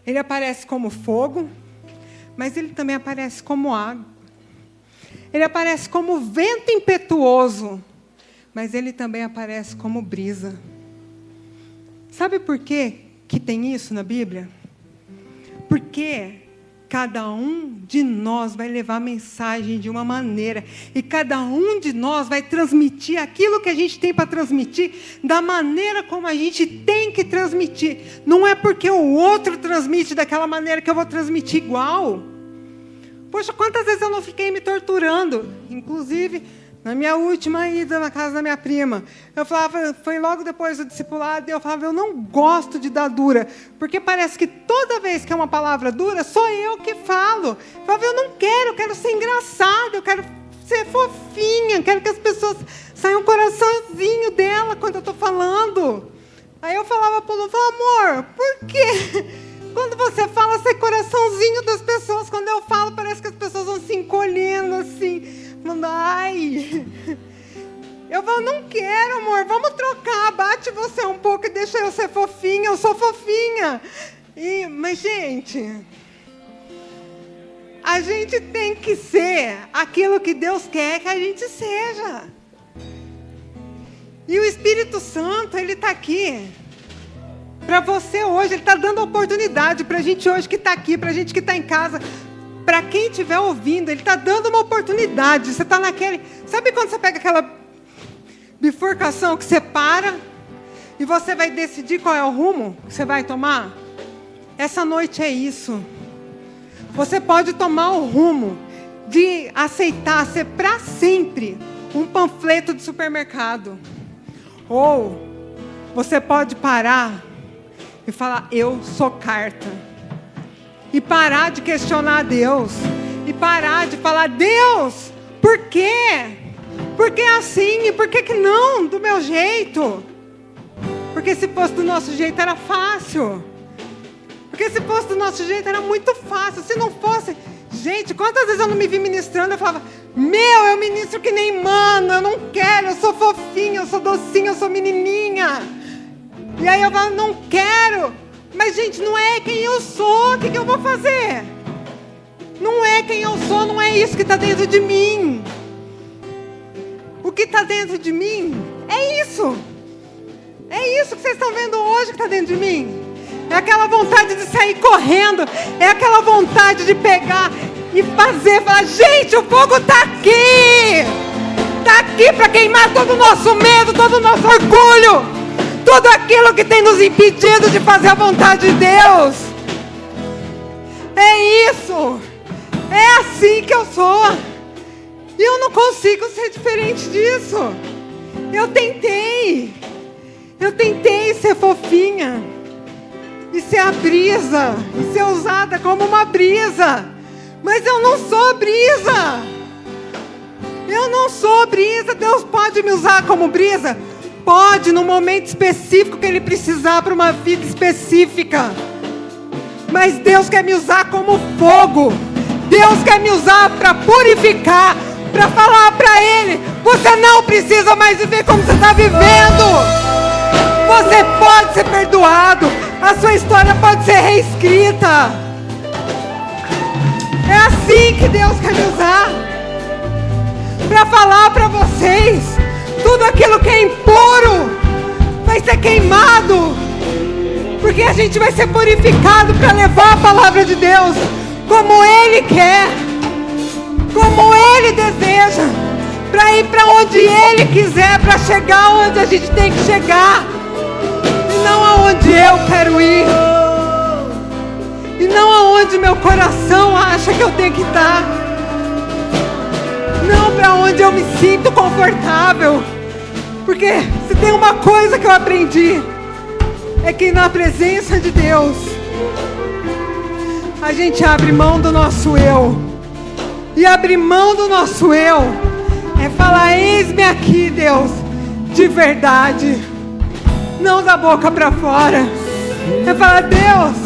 A: Ele aparece como fogo, mas ele também aparece como água. Ele aparece como vento impetuoso, mas ele também aparece como brisa. Sabe por quê que tem isso na Bíblia? Porque cada um de nós vai levar a mensagem de uma maneira, e cada um de nós vai transmitir aquilo que a gente tem para transmitir da maneira como a gente tem que transmitir. Não é porque o outro transmite daquela maneira que eu vou transmitir igual. Poxa, quantas vezes eu não fiquei me torturando? Inclusive, na minha última ida na casa da minha prima, eu falava, foi logo depois do discipulado, eu falava, eu não gosto de dar dura, porque parece que toda vez que é uma palavra dura, sou eu que falo. Eu falava, eu não quero, eu quero ser engraçado, eu quero ser fofinha, quero que as pessoas saiam um coraçãozinho dela quando eu estou falando. Aí eu falava para o amor, por quê? <laughs> Quando você fala, sai coraçãozinho das pessoas. Quando eu falo, parece que as pessoas vão se encolhendo assim Falando, ai. Eu falo, não quero, amor, vamos trocar. Bate você um pouco e deixa eu ser fofinha. Eu sou fofinha. E, mas, gente, a gente tem que ser aquilo que Deus quer que a gente seja. E o Espírito Santo, ele está aqui para você hoje. Ele está dando oportunidade para a gente hoje que está aqui, para a gente que está em casa, para quem estiver ouvindo, ele está dando uma oportunidade. Você está naquele. Sabe quando você pega aquela bifurcação que você para e você vai decidir qual é o rumo que você vai tomar? Essa noite é isso. Você pode tomar o rumo de aceitar ser para sempre um panfleto de supermercado. Ou você pode parar e falar: Eu sou carta e parar de questionar Deus e parar de falar Deus, por quê? Por que assim? E por que, que não do meu jeito? Porque se fosse do nosso jeito era fácil. Porque se fosse do nosso jeito era muito fácil. Se não fosse, gente, quantas vezes eu não me vi ministrando, eu falava, meu, eu ministro que nem mano, eu não quero, eu sou fofinha, eu sou docinha, eu sou menininha. E aí eu falo, não quero. Mas, gente, não é quem eu sou. O que, que eu vou fazer? Não é quem eu sou, não é isso que está dentro de mim. O que está dentro de mim é isso. É isso que vocês estão vendo hoje que está dentro de mim. É aquela vontade de sair correndo. É aquela vontade de pegar e fazer. Falar, gente, o fogo está aqui. Está aqui para queimar todo o nosso medo, todo o nosso orgulho tudo aquilo que tem nos impedido de fazer a vontade de Deus. É isso. É assim que eu sou. E eu não consigo ser diferente disso. Eu tentei. Eu tentei ser fofinha. E ser a brisa. E ser usada como uma brisa. Mas eu não sou brisa. Eu não sou brisa. Deus pode me usar como brisa Pode, no momento específico que Ele precisar para uma vida específica. Mas Deus quer me usar como fogo. Deus quer me usar para purificar, para falar para Ele: você não precisa mais viver como você está vivendo. Você pode ser perdoado. A sua história pode ser reescrita. É assim que Deus quer me usar para falar para vocês tudo aquilo que é impuro vai ser queimado. Porque a gente vai ser purificado para levar a palavra de Deus como Ele quer, como Ele deseja, para ir para onde Ele quiser, para chegar onde a gente tem que chegar, e não aonde eu quero ir, e não aonde meu coração acha que eu tenho que estar não para onde eu me sinto confortável. Porque se tem uma coisa que eu aprendi, é que na presença de Deus, a gente abre mão do nosso eu. E abrir mão do nosso eu é falar: Eis-me aqui, Deus, de verdade. não da boca para fora. É falar, Deus,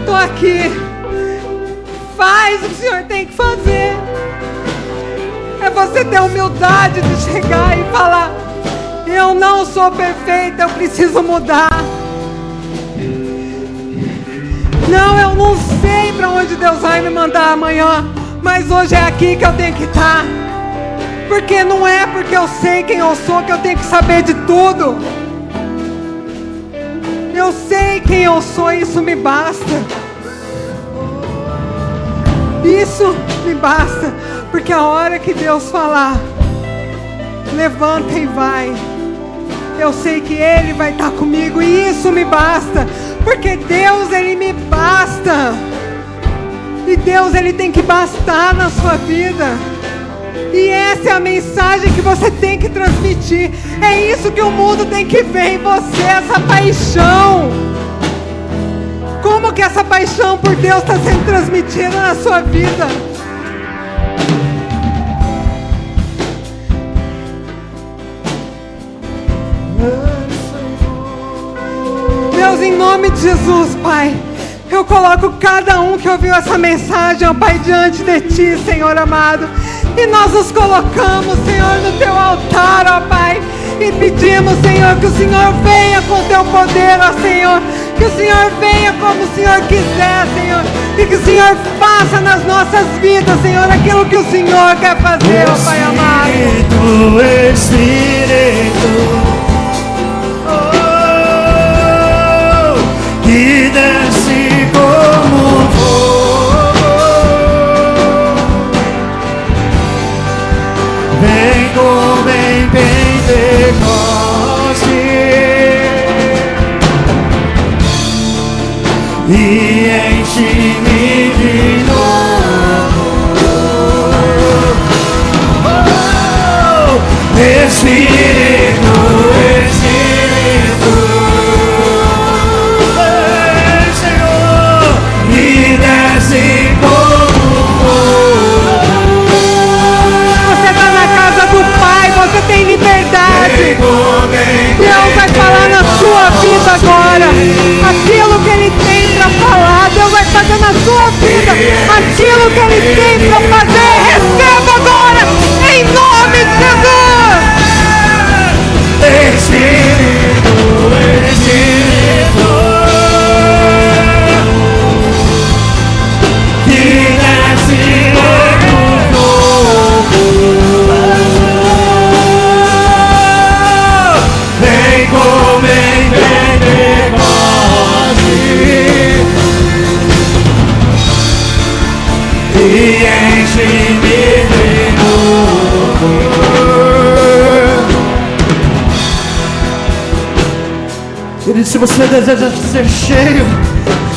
A: estou aqui. Faz o que o Senhor tem que fazer. É você ter humildade de chegar e falar: Eu não sou perfeita, eu preciso mudar. Não, eu não sei para onde Deus vai me mandar amanhã, mas hoje é aqui que eu tenho que estar. Porque não é porque eu sei quem eu sou que eu tenho que saber de tudo. Eu sei quem eu sou e isso me basta. Isso me basta. Porque a hora que Deus falar, levanta e vai. Eu sei que Ele vai estar comigo e isso me basta. Porque Deus, Ele me basta. E Deus, Ele tem que bastar na sua vida. E essa é a mensagem que você tem que transmitir. É isso que o mundo tem que ver em você, essa paixão. Como que essa paixão por Deus está sendo transmitida na sua vida? Deus, em nome de Jesus, Pai. Eu coloco cada um que ouviu essa mensagem, ó Pai, diante de Ti, Senhor amado. E nós nos colocamos, Senhor, no teu altar, ó Pai. E pedimos, Senhor, que o Senhor venha com teu poder, ó Senhor. Que o Senhor venha como o Senhor quiser, Senhor. E que o Senhor faça nas nossas vidas, Senhor, aquilo que o Senhor quer fazer, ó Pai amado.
B: Espírito, Espírito. Oh, que desce como Vem como em
A: fazer na sua vida aquilo que Ele tem para fazer. Receba agora,
B: se você deseja ser cheio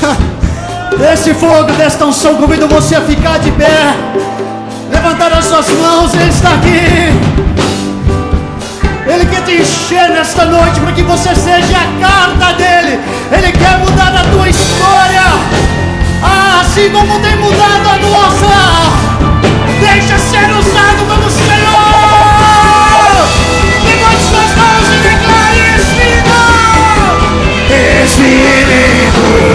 B: <laughs> desse fogo, desta unção, convido você a ficar de pé, levantar as suas mãos, Ele está aqui. Ele quer te encher nesta noite para que você seja a carta dele. Ele quer mudar a tua história, ah, assim como tem mudado a nossa.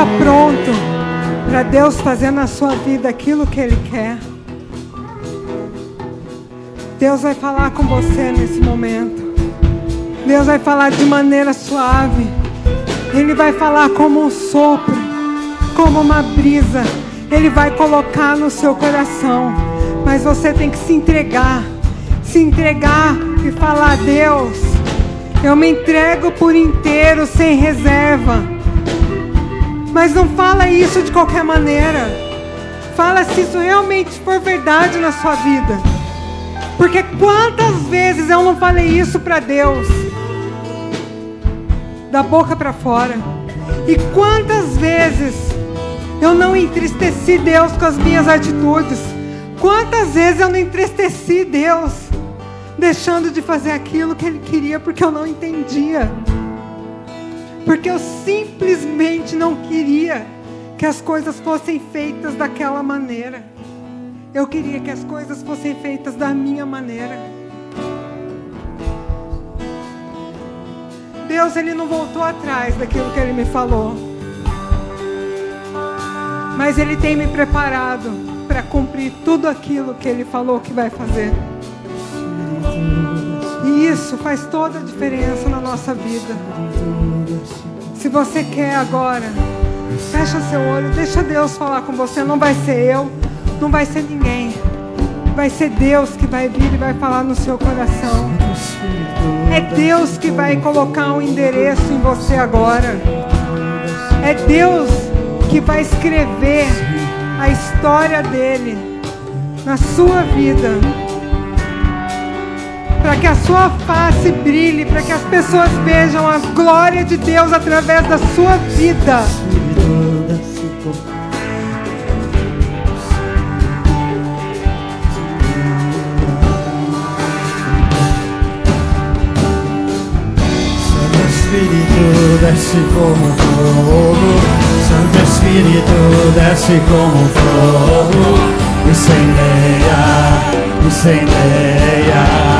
A: está pronto para Deus fazer na sua vida aquilo que Ele quer? Deus vai falar com você nesse momento. Deus vai falar de maneira suave. Ele vai falar como um sopro. como uma brisa. Ele vai colocar no seu coração. Mas você tem que se entregar. Se entregar e falar: Deus, eu me entrego por inteiro, sem reserva. Mas não fala isso de qualquer maneira. Fala se isso realmente for verdade na sua vida. Porque quantas vezes eu não falei isso para Deus? Da boca para fora. E quantas vezes eu não entristeci Deus com as minhas atitudes? Quantas vezes eu não entristeci Deus deixando de fazer aquilo que Ele queria porque eu não entendia? Porque eu simplesmente não queria que as coisas fossem feitas daquela maneira. Eu queria que as coisas fossem feitas da minha maneira. Deus ele não voltou atrás daquilo que ele me falou. Mas ele tem me preparado para cumprir tudo aquilo que ele falou que vai fazer. E isso faz toda a diferença na nossa vida. Se você quer agora, fecha seu olho, deixa Deus falar com você. Não vai ser eu, não vai ser ninguém. Vai ser Deus que vai vir e vai falar no seu coração. É Deus que vai colocar um endereço em você agora. É Deus que vai escrever a história dele na sua vida. Para que a sua face brilhe, para que as pessoas vejam a glória de Deus através da sua vida.
B: Espírito desce como fogo, Santo Espírito desce como fogo, incendeia, incendeia.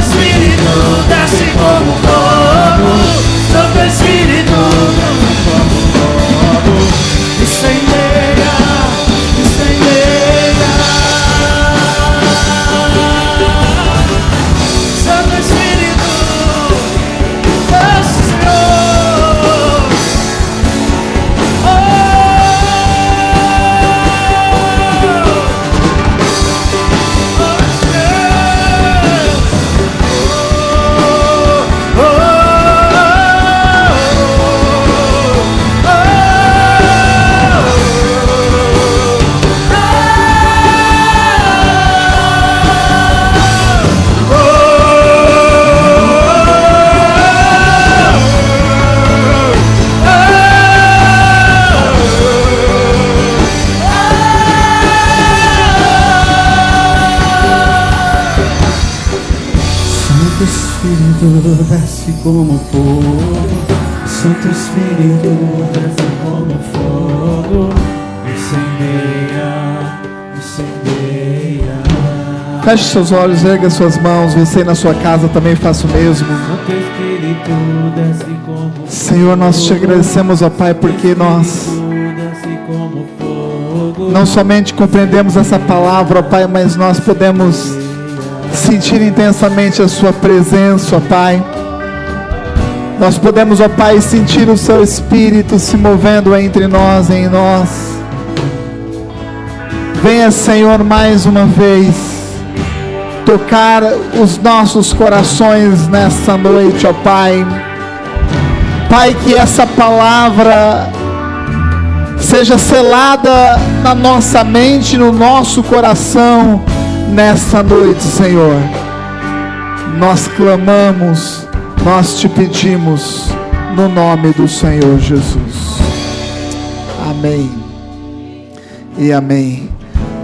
B: Espírito desce como
C: Feche seus olhos, erga suas mãos. Você na sua casa também faça o mesmo. Senhor, nós te agradecemos, ó Pai, porque nós não somente compreendemos essa palavra, ó Pai, mas nós podemos sentir intensamente a Sua presença, ó Pai. Nós podemos, ó Pai, sentir o Seu Espírito se movendo entre nós e em nós. Venha, Senhor, mais uma vez tocar os nossos corações nessa noite, ó Pai. Pai, que essa palavra seja selada na nossa mente, no nosso coração nessa noite, Senhor. Nós clamamos, nós te pedimos, no nome do Senhor Jesus. Amém e amém.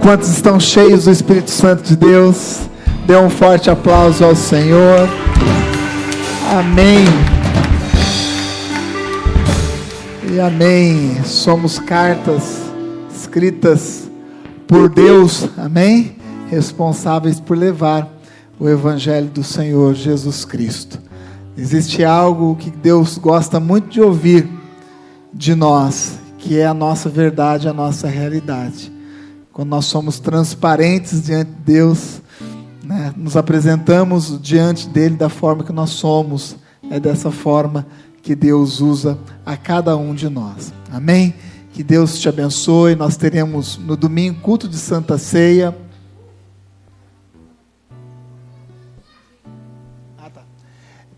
C: Quantos estão cheios do Espírito Santo de Deus? Dê um forte aplauso ao Senhor. Amém. E amém. Somos cartas escritas por Deus, amém? Responsáveis por levar o Evangelho do Senhor Jesus Cristo. Existe algo que Deus gosta muito de ouvir de nós, que é a nossa verdade, a nossa realidade. Quando nós somos transparentes diante de Deus, né, nos apresentamos diante dele da forma que nós somos, é dessa forma que Deus usa a cada um de nós. Amém? Que Deus te abençoe. Nós teremos no domingo culto de Santa Ceia. Ah, tá.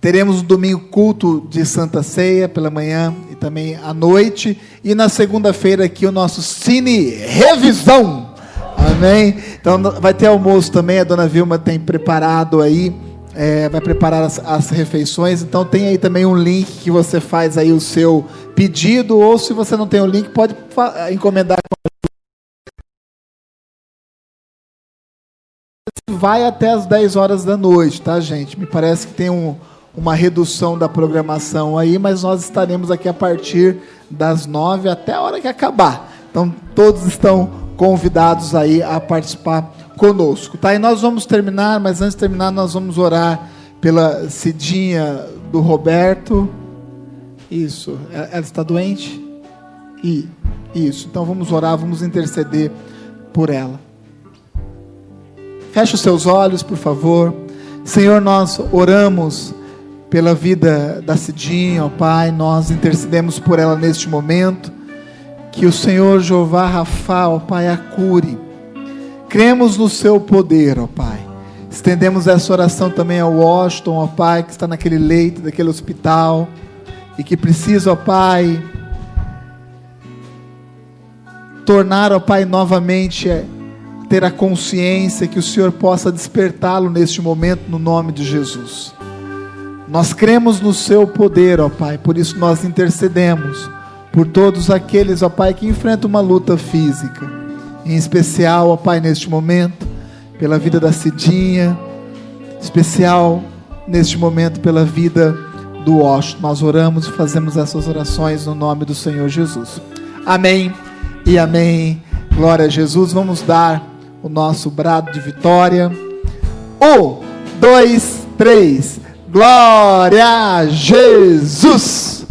C: Teremos no domingo culto de Santa Ceia pela manhã e também à noite. E na segunda-feira aqui o nosso Cine Revisão. Amém? Então vai ter almoço também, a dona Vilma tem preparado aí, é, vai preparar as, as, refeições. Então tem aí também um link que você faz aí o seu pedido, ou se você não tem o link, pode encomendar vai até as 10 horas da noite, tá, gente? Me parece que tem um, uma redução da programação aí, mas nós estaremos aqui a partir das 9 até a hora que acabar. Então, todos estão convidados aí a participar conosco. Tá? E nós vamos terminar, mas antes de terminar, nós vamos orar pela Cidinha do Roberto. Isso. Ela está doente? E isso. Então vamos orar, vamos interceder por ela. Feche os seus olhos, por favor. Senhor, nós oramos pela vida da Cidinha, ó Pai, nós intercedemos por ela neste momento. Que o Senhor Jeová Rafa, ó Pai, a cure. Cremos no seu poder, ó Pai. Estendemos essa oração também ao Washington, ó Pai, que está naquele leito daquele hospital e que precisa, ó Pai, tornar, ó Pai, novamente é, ter a consciência que o Senhor possa despertá-lo neste momento no nome de Jesus. Nós cremos no seu poder, ó Pai, por isso nós intercedemos por todos aqueles, ó Pai, que enfrentam uma luta física. Em especial, ó Pai, neste momento, pela vida da Cidinha, especial neste momento pela vida do Washington. Nós oramos e fazemos essas orações no nome do Senhor Jesus. Amém e amém. Glória a Jesus. Vamos dar o nosso brado de vitória. Um, dois, três. Glória a Jesus!